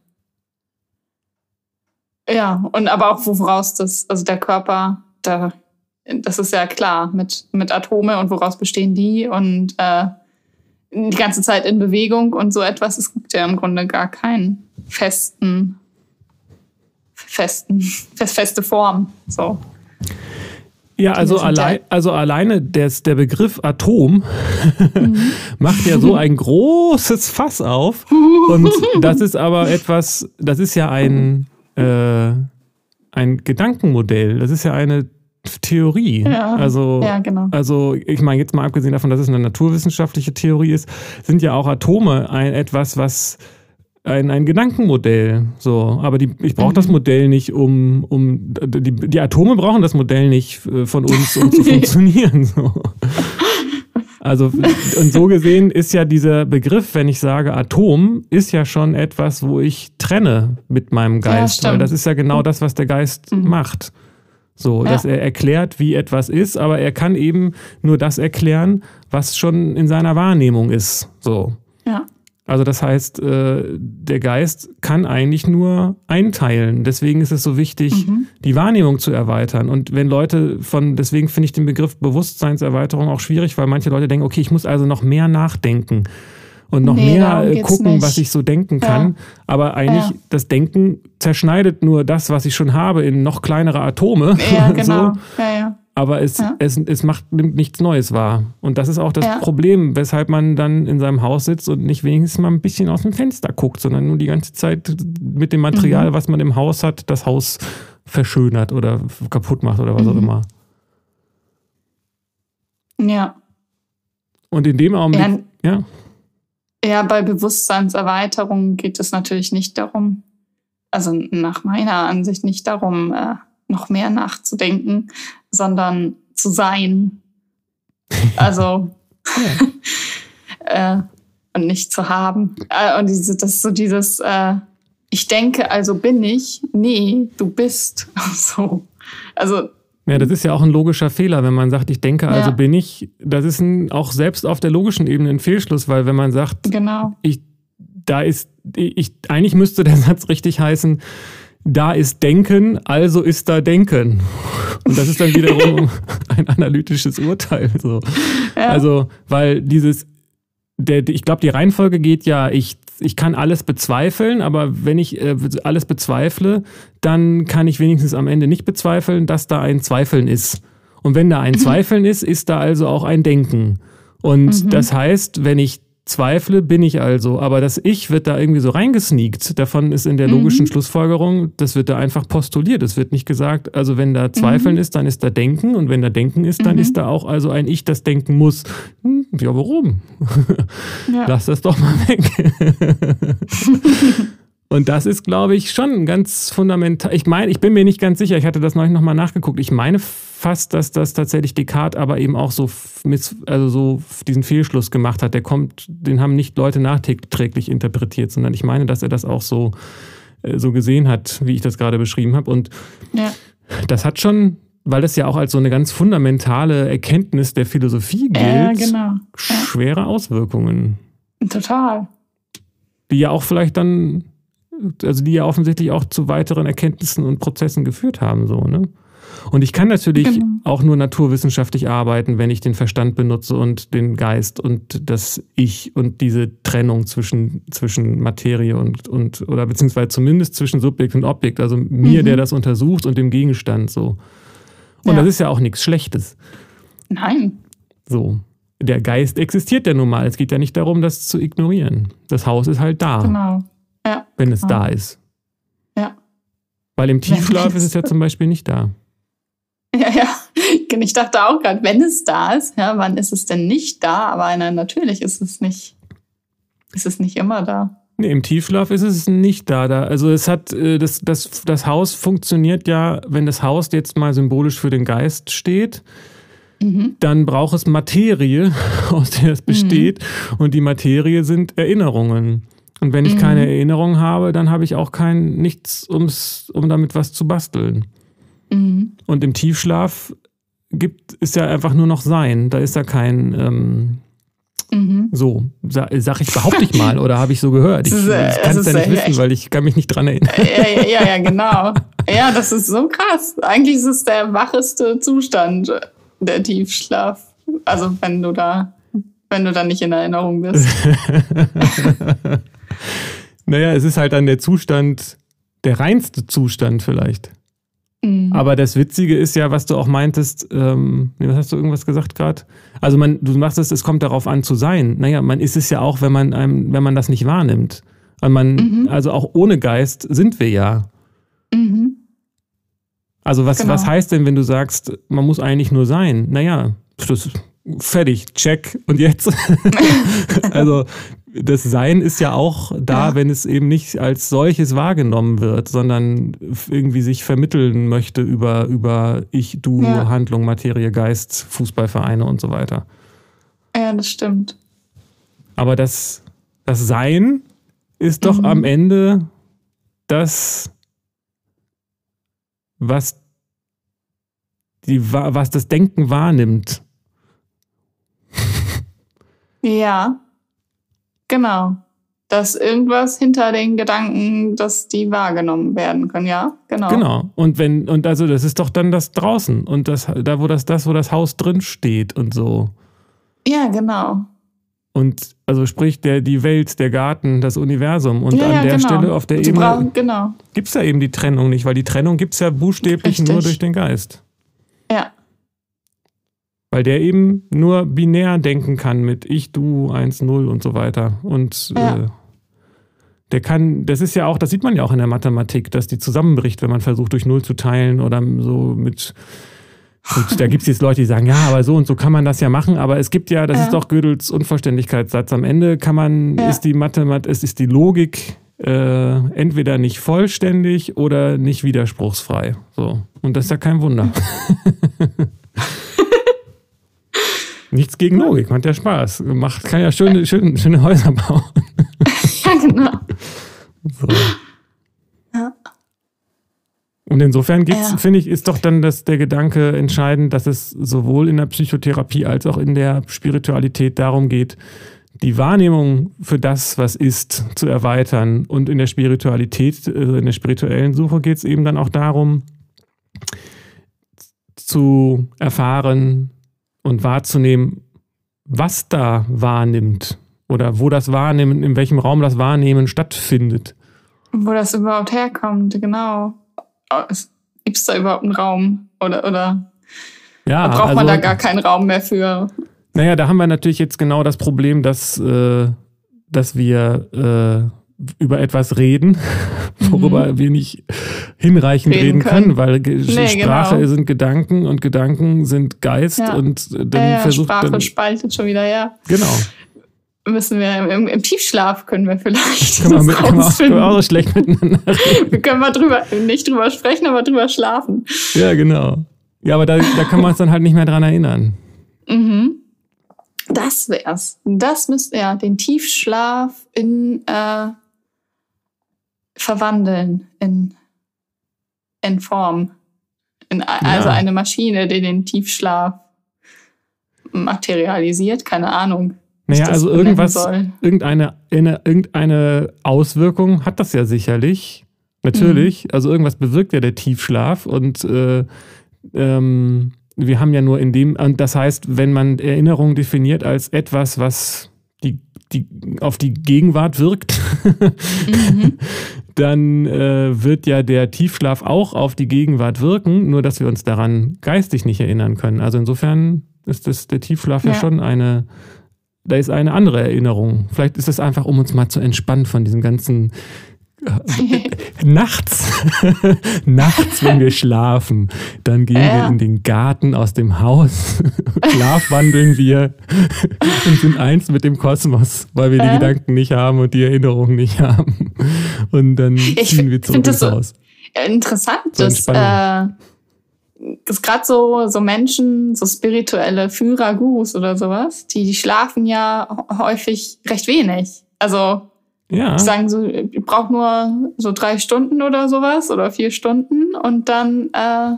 Ja, und aber auch woraus das, also der Körper, da, das ist ja klar mit, mit Atome und woraus bestehen die und äh, die ganze Zeit in Bewegung und so etwas. Es gibt ja im Grunde gar keinen festen festen, feste Form. So. Ja, also, allein, also alleine des, der Begriff Atom mhm. macht ja so ein großes Fass auf. Und das ist aber etwas, das ist ja ein, äh, ein Gedankenmodell. Das ist ja eine Theorie. Ja, also, ja, genau. also ich meine, jetzt mal abgesehen davon, dass es eine naturwissenschaftliche Theorie ist, sind ja auch Atome ein, etwas, was ein, ein Gedankenmodell. So, aber die, ich brauche das mhm. Modell nicht, um, um die, die Atome brauchen das Modell nicht äh, von uns, um zu funktionieren. So. Also, und so gesehen ist ja dieser Begriff, wenn ich sage Atom, ist ja schon etwas, wo ich trenne mit meinem Geist, ja, weil das ist ja genau das, was der Geist mhm. macht. So, ja. dass er erklärt, wie etwas ist, aber er kann eben nur das erklären, was schon in seiner Wahrnehmung ist. So. Ja. Also das heißt, äh, der Geist kann eigentlich nur einteilen. Deswegen ist es so wichtig, mhm. die Wahrnehmung zu erweitern. Und wenn Leute von, deswegen finde ich den Begriff Bewusstseinserweiterung auch schwierig, weil manche Leute denken, okay, ich muss also noch mehr nachdenken und noch nee, mehr gucken, nicht. was ich so denken kann. Ja. Aber eigentlich ja. das Denken zerschneidet nur das, was ich schon habe, in noch kleinere Atome. Ja, genau. so. ja aber es, ja. es, es macht nimmt nichts Neues wahr. Und das ist auch das ja. Problem, weshalb man dann in seinem Haus sitzt und nicht wenigstens mal ein bisschen aus dem Fenster guckt, sondern nur die ganze Zeit mit dem Material, mhm. was man im Haus hat, das Haus verschönert oder kaputt macht oder was mhm. auch immer. Ja. Und in dem Augenblick, ja. ja. Ja, bei Bewusstseinserweiterung geht es natürlich nicht darum, also nach meiner Ansicht nicht darum, äh, noch mehr nachzudenken, sondern zu sein. Also äh, und nicht zu haben. Äh, und diese, das ist so dieses, äh, ich denke, also bin ich. Nee, du bist. so. Also ja, das ist ja auch ein logischer Fehler, wenn man sagt, ich denke, also ja. bin ich. Das ist ein, auch selbst auf der logischen Ebene ein Fehlschluss, weil wenn man sagt, genau. ich, da ist, ich, eigentlich müsste der Satz richtig heißen, da ist Denken, also ist da Denken. Und das ist dann wiederum ein analytisches Urteil. So. Ja. Also, weil dieses der, ich glaube, die Reihenfolge geht ja, ich, ich kann alles bezweifeln, aber wenn ich äh, alles bezweifle, dann kann ich wenigstens am Ende nicht bezweifeln, dass da ein Zweifeln ist. Und wenn da ein Zweifeln ist, ist da also auch ein Denken. Und mhm. das heißt, wenn ich zweifle, bin ich also. Aber das Ich wird da irgendwie so reingesneakt. Davon ist in der logischen mhm. Schlussfolgerung, das wird da einfach postuliert. Es wird nicht gesagt, also wenn da Zweifeln mhm. ist, dann ist da Denken. Und wenn da Denken ist, dann mhm. ist da auch also ein Ich, das denken muss. Hm, ja, warum? Ja. Lass das doch mal weg. Und das ist, glaube ich, schon ganz fundamental. Ich meine, ich bin mir nicht ganz sicher, ich hatte das neulich nochmal nachgeguckt. Ich meine fast, dass das tatsächlich Descartes aber eben auch so, mit, also so diesen Fehlschluss gemacht hat. Der kommt, den haben nicht Leute nachträglich interpretiert, sondern ich meine, dass er das auch so, äh, so gesehen hat, wie ich das gerade beschrieben habe. Und ja. das hat schon, weil das ja auch als so eine ganz fundamentale Erkenntnis der Philosophie gilt, ja, genau. schwere Auswirkungen. Total. Die ja auch vielleicht dann also die ja offensichtlich auch zu weiteren Erkenntnissen und Prozessen geführt haben, so, ne? Und ich kann natürlich genau. auch nur naturwissenschaftlich arbeiten, wenn ich den Verstand benutze und den Geist und das Ich und diese Trennung zwischen, zwischen Materie und, und, oder beziehungsweise zumindest zwischen Subjekt und Objekt, also mir, mhm. der das untersucht und dem Gegenstand so. Und ja. das ist ja auch nichts Schlechtes. Nein. So. Der Geist existiert ja nun mal. Es geht ja nicht darum, das zu ignorieren. Das Haus ist halt da. Genau. Wenn es da ist. Ja. Weil im Tiefschlaf ist es ja zum Beispiel nicht da. Ja, ja. Ich dachte auch gerade, wenn es da ist, ja, wann ist es denn nicht da? Aber nein, natürlich ist es nicht, ist es nicht immer da. Nee, im Tiefschlaf ist es nicht da. da. Also es hat, äh, das, das, das Haus funktioniert ja, wenn das Haus jetzt mal symbolisch für den Geist steht, mhm. dann braucht es Materie, aus der es besteht. Mhm. Und die Materie sind Erinnerungen. Und wenn ich mhm. keine Erinnerung habe, dann habe ich auch kein nichts, ums, um damit was zu basteln. Mhm. Und im Tiefschlaf gibt ist ja einfach nur noch Sein. Da ist ja kein ähm, mhm. so, sag, sag ich behaupte ich mal oder habe ich so gehört. Ich, ich kann es ja nicht wissen, echt. weil ich kann mich nicht dran erinnern. Ja, ja, ja, genau. ja, das ist so krass. Eigentlich ist es der wacheste Zustand, der Tiefschlaf. Also wenn du da, wenn du da nicht in Erinnerung bist. Naja, es ist halt dann der Zustand, der reinste Zustand vielleicht. Mhm. Aber das Witzige ist ja, was du auch meintest, ähm, was hast du irgendwas gesagt gerade? Also man, du machst es, es kommt darauf an zu sein. Naja, man ist es ja auch, wenn man einem, wenn man das nicht wahrnimmt. Und man, mhm. also auch ohne Geist sind wir ja. Mhm. Also was, genau. was heißt denn, wenn du sagst, man muss eigentlich nur sein? Naja, das, fertig, check und jetzt. also das Sein ist ja auch da, ja. wenn es eben nicht als solches wahrgenommen wird, sondern irgendwie sich vermitteln möchte über, über Ich, Du, ja. Handlung, Materie, Geist, Fußballvereine und so weiter. Ja, das stimmt. Aber das, das Sein ist doch mhm. am Ende das, was, die, was das Denken wahrnimmt. Ja, Genau. Dass irgendwas hinter den Gedanken, dass die wahrgenommen werden können, ja, genau. Genau. Und wenn, und also das ist doch dann das draußen und das, da, wo das, das, wo das Haus drin steht und so. Ja, genau. Und also sprich der, die Welt, der Garten, das Universum. Und ja, an der genau. Stelle auf der die Ebene genau. gibt es ja eben die Trennung nicht, weil die Trennung gibt es ja buchstäblich Richtig. nur durch den Geist. Weil der eben nur binär denken kann mit ich, du, 1, 0 und so weiter. Und ja. äh, der kann, das ist ja auch, das sieht man ja auch in der Mathematik, dass die zusammenbricht, wenn man versucht, durch Null zu teilen oder so mit. Gut, da gibt es jetzt Leute, die sagen, ja, aber so und so kann man das ja machen, aber es gibt ja, das ja. ist doch Gödels Unvollständigkeitssatz. Am Ende kann man, ja. ist die Mathematik, es ist die Logik äh, entweder nicht vollständig oder nicht widerspruchsfrei. So. Und das ist ja kein Wunder. Nichts gegen Logik, macht ja Spaß. Macht, kann ja schöne, schöne, schöne Häuser bauen. ja, genau. So. Ja. Und insofern ja. finde ich, ist doch dann das, der Gedanke entscheidend, dass es sowohl in der Psychotherapie als auch in der Spiritualität darum geht, die Wahrnehmung für das, was ist, zu erweitern. Und in der Spiritualität, also in der spirituellen Suche geht es eben dann auch darum, zu erfahren, und wahrzunehmen, was da wahrnimmt oder wo das Wahrnehmen, in welchem Raum das Wahrnehmen stattfindet. Wo das überhaupt herkommt, genau. Gibt es da überhaupt einen Raum? Oder, oder ja, braucht also, man da gar keinen Raum mehr für? Naja, da haben wir natürlich jetzt genau das Problem, dass, äh, dass wir äh, über etwas reden, worüber mhm. wir nicht hinreichend reden, reden können. können, weil nee, Sprache genau. sind Gedanken und Gedanken sind Geist ja. und dann ja, ja, versucht Sprache dann, spaltet schon wieder, ja. Genau. Müssen wir im, im Tiefschlaf können wir vielleicht. Können wir, mit, können wir, auch, können wir auch so schlecht miteinander reden. wir können mal drüber, nicht drüber sprechen, aber drüber schlafen. Ja, genau. Ja, aber da, da kann man uns dann halt nicht mehr dran erinnern. Mhm. Das wär's. Das müsste ja den Tiefschlaf in äh, verwandeln in, in Form. In, also ja. eine Maschine, die den Tiefschlaf materialisiert, keine Ahnung. Naja, also irgendwas, irgendeine, eine, irgendeine Auswirkung hat das ja sicherlich. Natürlich. Mhm. Also irgendwas bewirkt ja der Tiefschlaf und äh, ähm, wir haben ja nur in dem, und das heißt, wenn man Erinnerung definiert als etwas, was die, die auf die Gegenwart wirkt, mhm. dann äh, wird ja der Tiefschlaf auch auf die Gegenwart wirken, nur dass wir uns daran geistig nicht erinnern können. Also insofern ist das, der Tiefschlaf ja, ja schon eine, da ist eine andere Erinnerung. Vielleicht ist es einfach, um uns mal zu entspannen von diesem ganzen nachts, nachts, wenn wir schlafen, dann gehen ja. wir in den Garten aus dem Haus, schlafwandeln wir und sind eins mit dem Kosmos, weil wir ja. die Gedanken nicht haben und die Erinnerungen nicht haben. Und dann ich ziehen wir zurück ins Haus. Interessant, dass äh, ist gerade so, so Menschen, so spirituelle Führer, Gurus oder sowas, die, die schlafen ja häufig recht wenig. Also ja. Die sagen so, ich brauche nur so drei Stunden oder sowas oder vier Stunden und dann äh,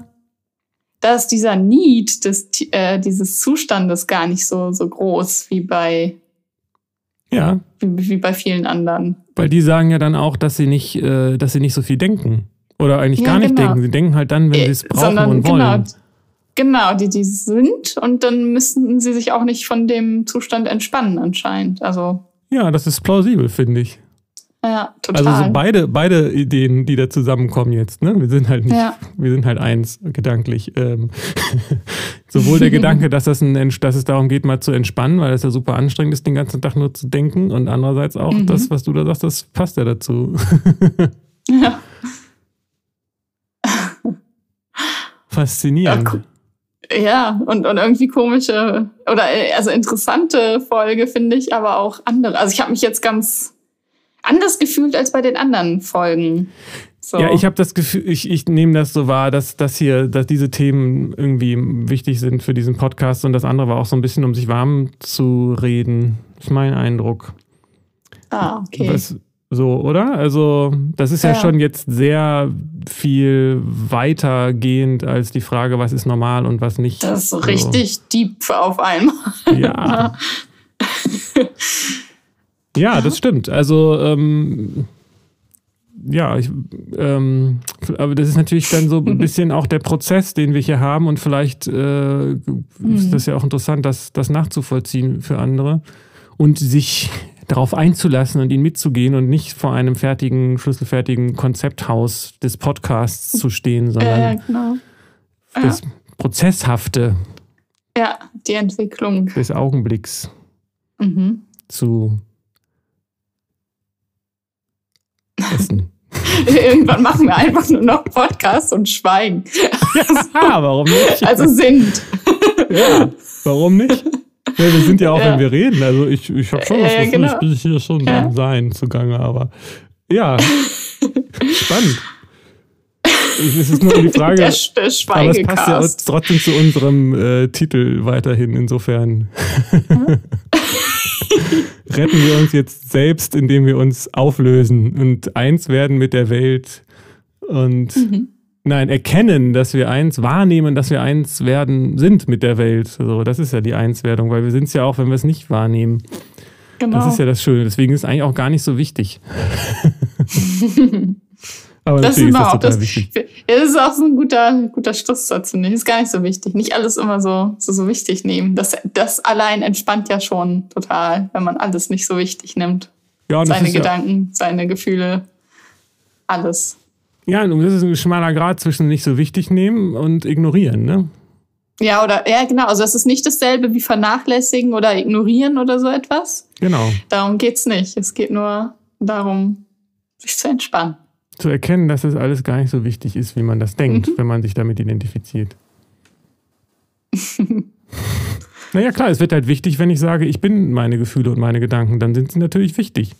da ist dieser Need des, äh, dieses Zustandes gar nicht so, so groß wie bei ja. Wie, wie, bei vielen anderen. Weil die sagen ja dann auch, dass sie nicht, äh, dass sie nicht so viel denken. Oder eigentlich ja, gar nicht genau. denken. Sie denken halt dann, wenn äh, sie es brauchen Sondern, und wollen. Genau, genau, die, die sind und dann müssen sie sich auch nicht von dem Zustand entspannen anscheinend. Also. Ja, das ist plausibel, finde ich. Ja, total. Also so beide, beide Ideen, die da zusammenkommen jetzt, ne? Wir sind halt nicht, ja. wir sind halt eins gedanklich. Ähm, sowohl der Gedanke, dass, das ein, dass es darum geht, mal zu entspannen, weil es ja super anstrengend ist, den ganzen Tag nur zu denken. Und andererseits auch mhm. das, was du da sagst, das passt ja dazu. ja. Faszinierend. Ja, und, und irgendwie komische oder äh, also interessante Folge finde ich, aber auch andere. Also ich habe mich jetzt ganz anders gefühlt als bei den anderen Folgen. So. Ja, ich habe das Gefühl, ich, ich nehme das so wahr, dass, dass hier, dass diese Themen irgendwie wichtig sind für diesen Podcast und das andere war auch so ein bisschen, um sich warm zu reden. Das ist mein Eindruck. Ah, okay. Was, so, oder? Also, das ist ja. ja, schon jetzt sehr viel weitergehend als die Frage, was ist normal und was nicht. Das ist so richtig deep auf einmal. Ja. Ja, das stimmt. Also, ähm, ja, ich, ähm, aber das ist natürlich dann so ein bisschen auch der Prozess, den wir hier haben und vielleicht äh, ist mhm. das ja auch interessant, das, das nachzuvollziehen für andere und sich darauf einzulassen und ihn mitzugehen und nicht vor einem fertigen, schlüsselfertigen Konzepthaus des Podcasts zu stehen, sondern äh, genau. das ja. Prozesshafte. Ja, die Entwicklung des Augenblicks mhm. zu essen. Irgendwann machen wir einfach nur noch Podcasts und schweigen. Ja, warum nicht? Also sind. Ja, warum nicht? Ja, wir sind ja auch, ja. wenn wir reden. Also ich, ich habe schon was, ja, genau. ich bin hier schon ja. Sein zugange, aber ja, spannend. Es ist nur die Frage, der, der aber es passt ja trotzdem zu unserem äh, Titel weiterhin, insofern. retten wir uns jetzt selbst, indem wir uns auflösen und eins werden mit der Welt und mhm. nein, erkennen, dass wir eins, wahrnehmen, dass wir eins werden, sind mit der Welt. So, das ist ja die Einswerdung, weil wir sind es ja auch, wenn wir es nicht wahrnehmen. Genau. Das ist ja das Schöne. Deswegen ist es eigentlich auch gar nicht so wichtig. Aber Das ist ist das das, ja, das ist auch so ein guter, guter Schlusssatz, finde ich. Ist gar nicht so wichtig. Nicht alles immer so, so, so wichtig nehmen. Das, das allein entspannt ja schon total, wenn man alles nicht so wichtig nimmt. Ja, das Seine ist ja, Gedanken, seine Gefühle, alles. ja, und das ist ein schmaler Grad zwischen nicht so wichtig nehmen und ignorieren, ne? Ja, oder, ja, genau. Also, es ist nicht dasselbe wie vernachlässigen oder ignorieren oder so etwas. Genau. Darum geht's nicht. Es geht nur darum, sich zu entspannen. Zu erkennen, dass das alles gar nicht so wichtig ist, wie man das denkt, Mhm. wenn man sich damit identifiziert. naja, klar, es wird halt wichtig, wenn ich sage, ich bin meine Gefühle und meine Gedanken, dann sind sie natürlich wichtig.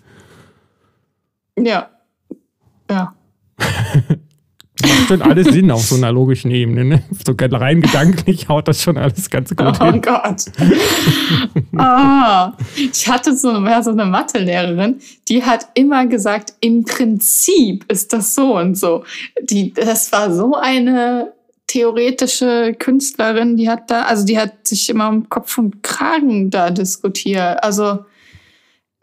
Ja. Ja. Macht schon alles Sinn auf so einer logischen Ebene. Ne? So rein gedanklich haut das schon alles ganz gut Oh hin. Gott. ah, ich hatte so, ja, so eine Mathelehrerin, die hat immer gesagt, im Prinzip ist das so und so. Die, das war so eine theoretische Künstlerin, die hat da, also die hat sich immer um Kopf und Kragen da diskutiert. Also,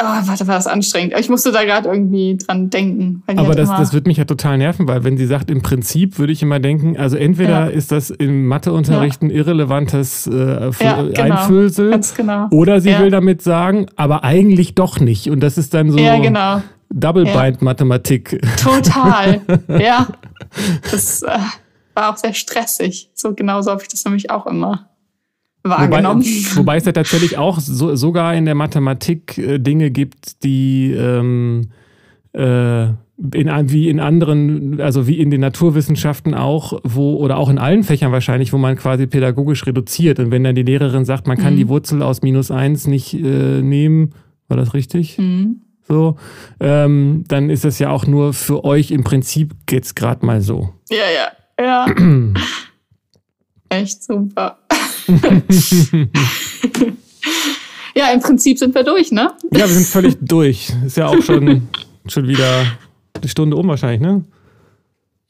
oh, warte, war das anstrengend. Ich musste da gerade irgendwie dran denken. Aber das, das wird mich ja total nerven, weil wenn sie sagt, im Prinzip würde ich immer denken, also entweder Ja. ist das im Matheunterricht ein irrelevantes äh, Ja, genau. Einfüllsel genau. oder sie Ja. will damit sagen, aber eigentlich doch nicht. Und das ist dann so Ja, genau. Double-Bind-Mathematik. Total. ja. Das äh, war auch sehr stressig. So genauso habe ich das nämlich auch immer wahrgenommen. wobei es ja tatsächlich auch so, sogar in der Mathematik äh, Dinge gibt, die ähm, äh, in, wie in anderen, also wie in den Naturwissenschaften auch, wo, oder auch in allen Fächern wahrscheinlich, wo man quasi pädagogisch reduziert. Und wenn dann die Lehrerin sagt, man kann Mhm. die Wurzel aus minus eins nicht äh, nehmen, war das richtig? Hm. So, ähm, dann ist das ja auch nur für euch im Prinzip geht's gerade mal so. Ja, ja, ja. Echt super. ja, im Prinzip sind wir durch, ne? Ja, wir sind völlig durch. Ist ja auch schon, schon wieder die Stunde um wahrscheinlich, ne?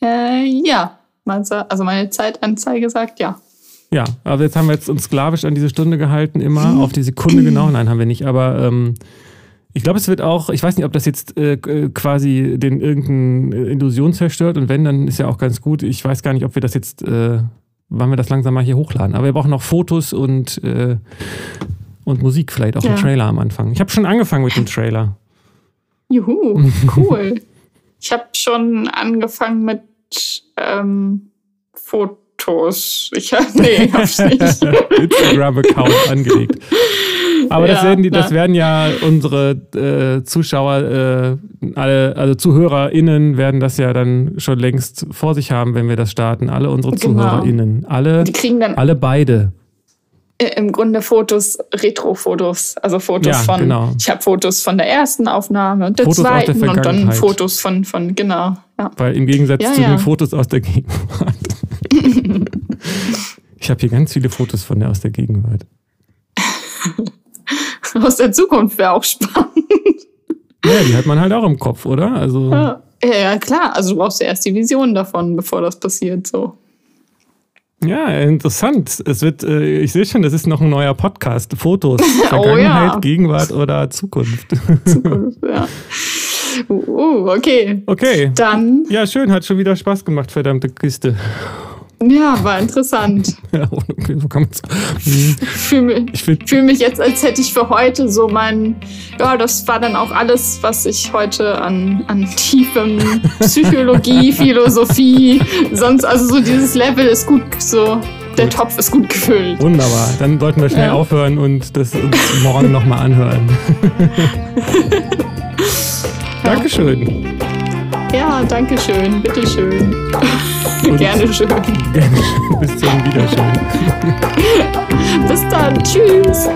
Äh, ja. Also meine Zeitanzeige sagt ja. Ja, aber jetzt haben wir jetzt uns sklavisch an diese Stunde gehalten, immer auf die Sekunde genau. Nein, haben wir nicht. Aber ähm, ich glaube, es wird auch, ich weiß nicht, ob das jetzt äh, äh, quasi den irgendeine Illusion zerstört und wenn, dann ist ja auch ganz gut. Ich weiß gar nicht, ob wir das jetzt, äh, wann wir das langsam mal hier hochladen. Aber wir brauchen noch Fotos und, äh, und Musik, vielleicht auch Ja. einen Trailer am Anfang. Ich habe schon angefangen mit dem Trailer. Juhu, cool. ich habe schon angefangen mit ähm, Fotos. Ich hab, nee, hab ich nicht. Instagram-Account angelegt. Aber das, Ja, werden die, das werden ja unsere äh, Zuschauer, äh, alle, also ZuhörerInnen werden das ja dann schon längst vor sich haben, wenn wir das starten. Alle unsere Genau. ZuhörerInnen. Alle, Die kriegen dann alle beide. äh, im Grunde Fotos, Retro-Fotos, also Fotos Ja, von, genau. ich habe Fotos von der ersten Aufnahme und der Fotos aus der zweiten und dann. Fotos von, von genau, ja. Weil im Gegensatz zu den Fotos aus der Gegenwart. ich habe hier ganz viele Fotos von der aus der Gegenwart. Aus der Zukunft wäre auch spannend. Ja, die hat man halt auch im Kopf, oder? Also, Ja. ja, klar, also du brauchst ja erst die Vision davon, bevor das passiert, so. Ja, interessant. Es wird, äh, ich sehe schon, das ist noch ein neuer Podcast. Fotos, Oh Vergangenheit, ja. Gegenwart oder Zukunft. Zukunft, ja. Uh, uh, okay, Okay. dann, Ja, schön, hat schon wieder Spaß gemacht, verdammte Kiste. Ja, war interessant. Ja, okay, so kann man's. Hm, fühle mich, Ich finde, fühl mich jetzt, als hätte ich für heute so mein, ja, das war dann auch alles, was ich heute an, an tiefem Psychologie, Philosophie, sonst, also so dieses Level ist gut, so, der Gut. Topf ist gut gefüllt. wunderbar. Dann sollten wir schnell Ja. aufhören und das uns morgen nochmal anhören. Dankeschön. Ja, danke schön, bitteschön. Und- Gerne schön. Gerne. Bis zum Wiedersehen. Bis dann, tschüss.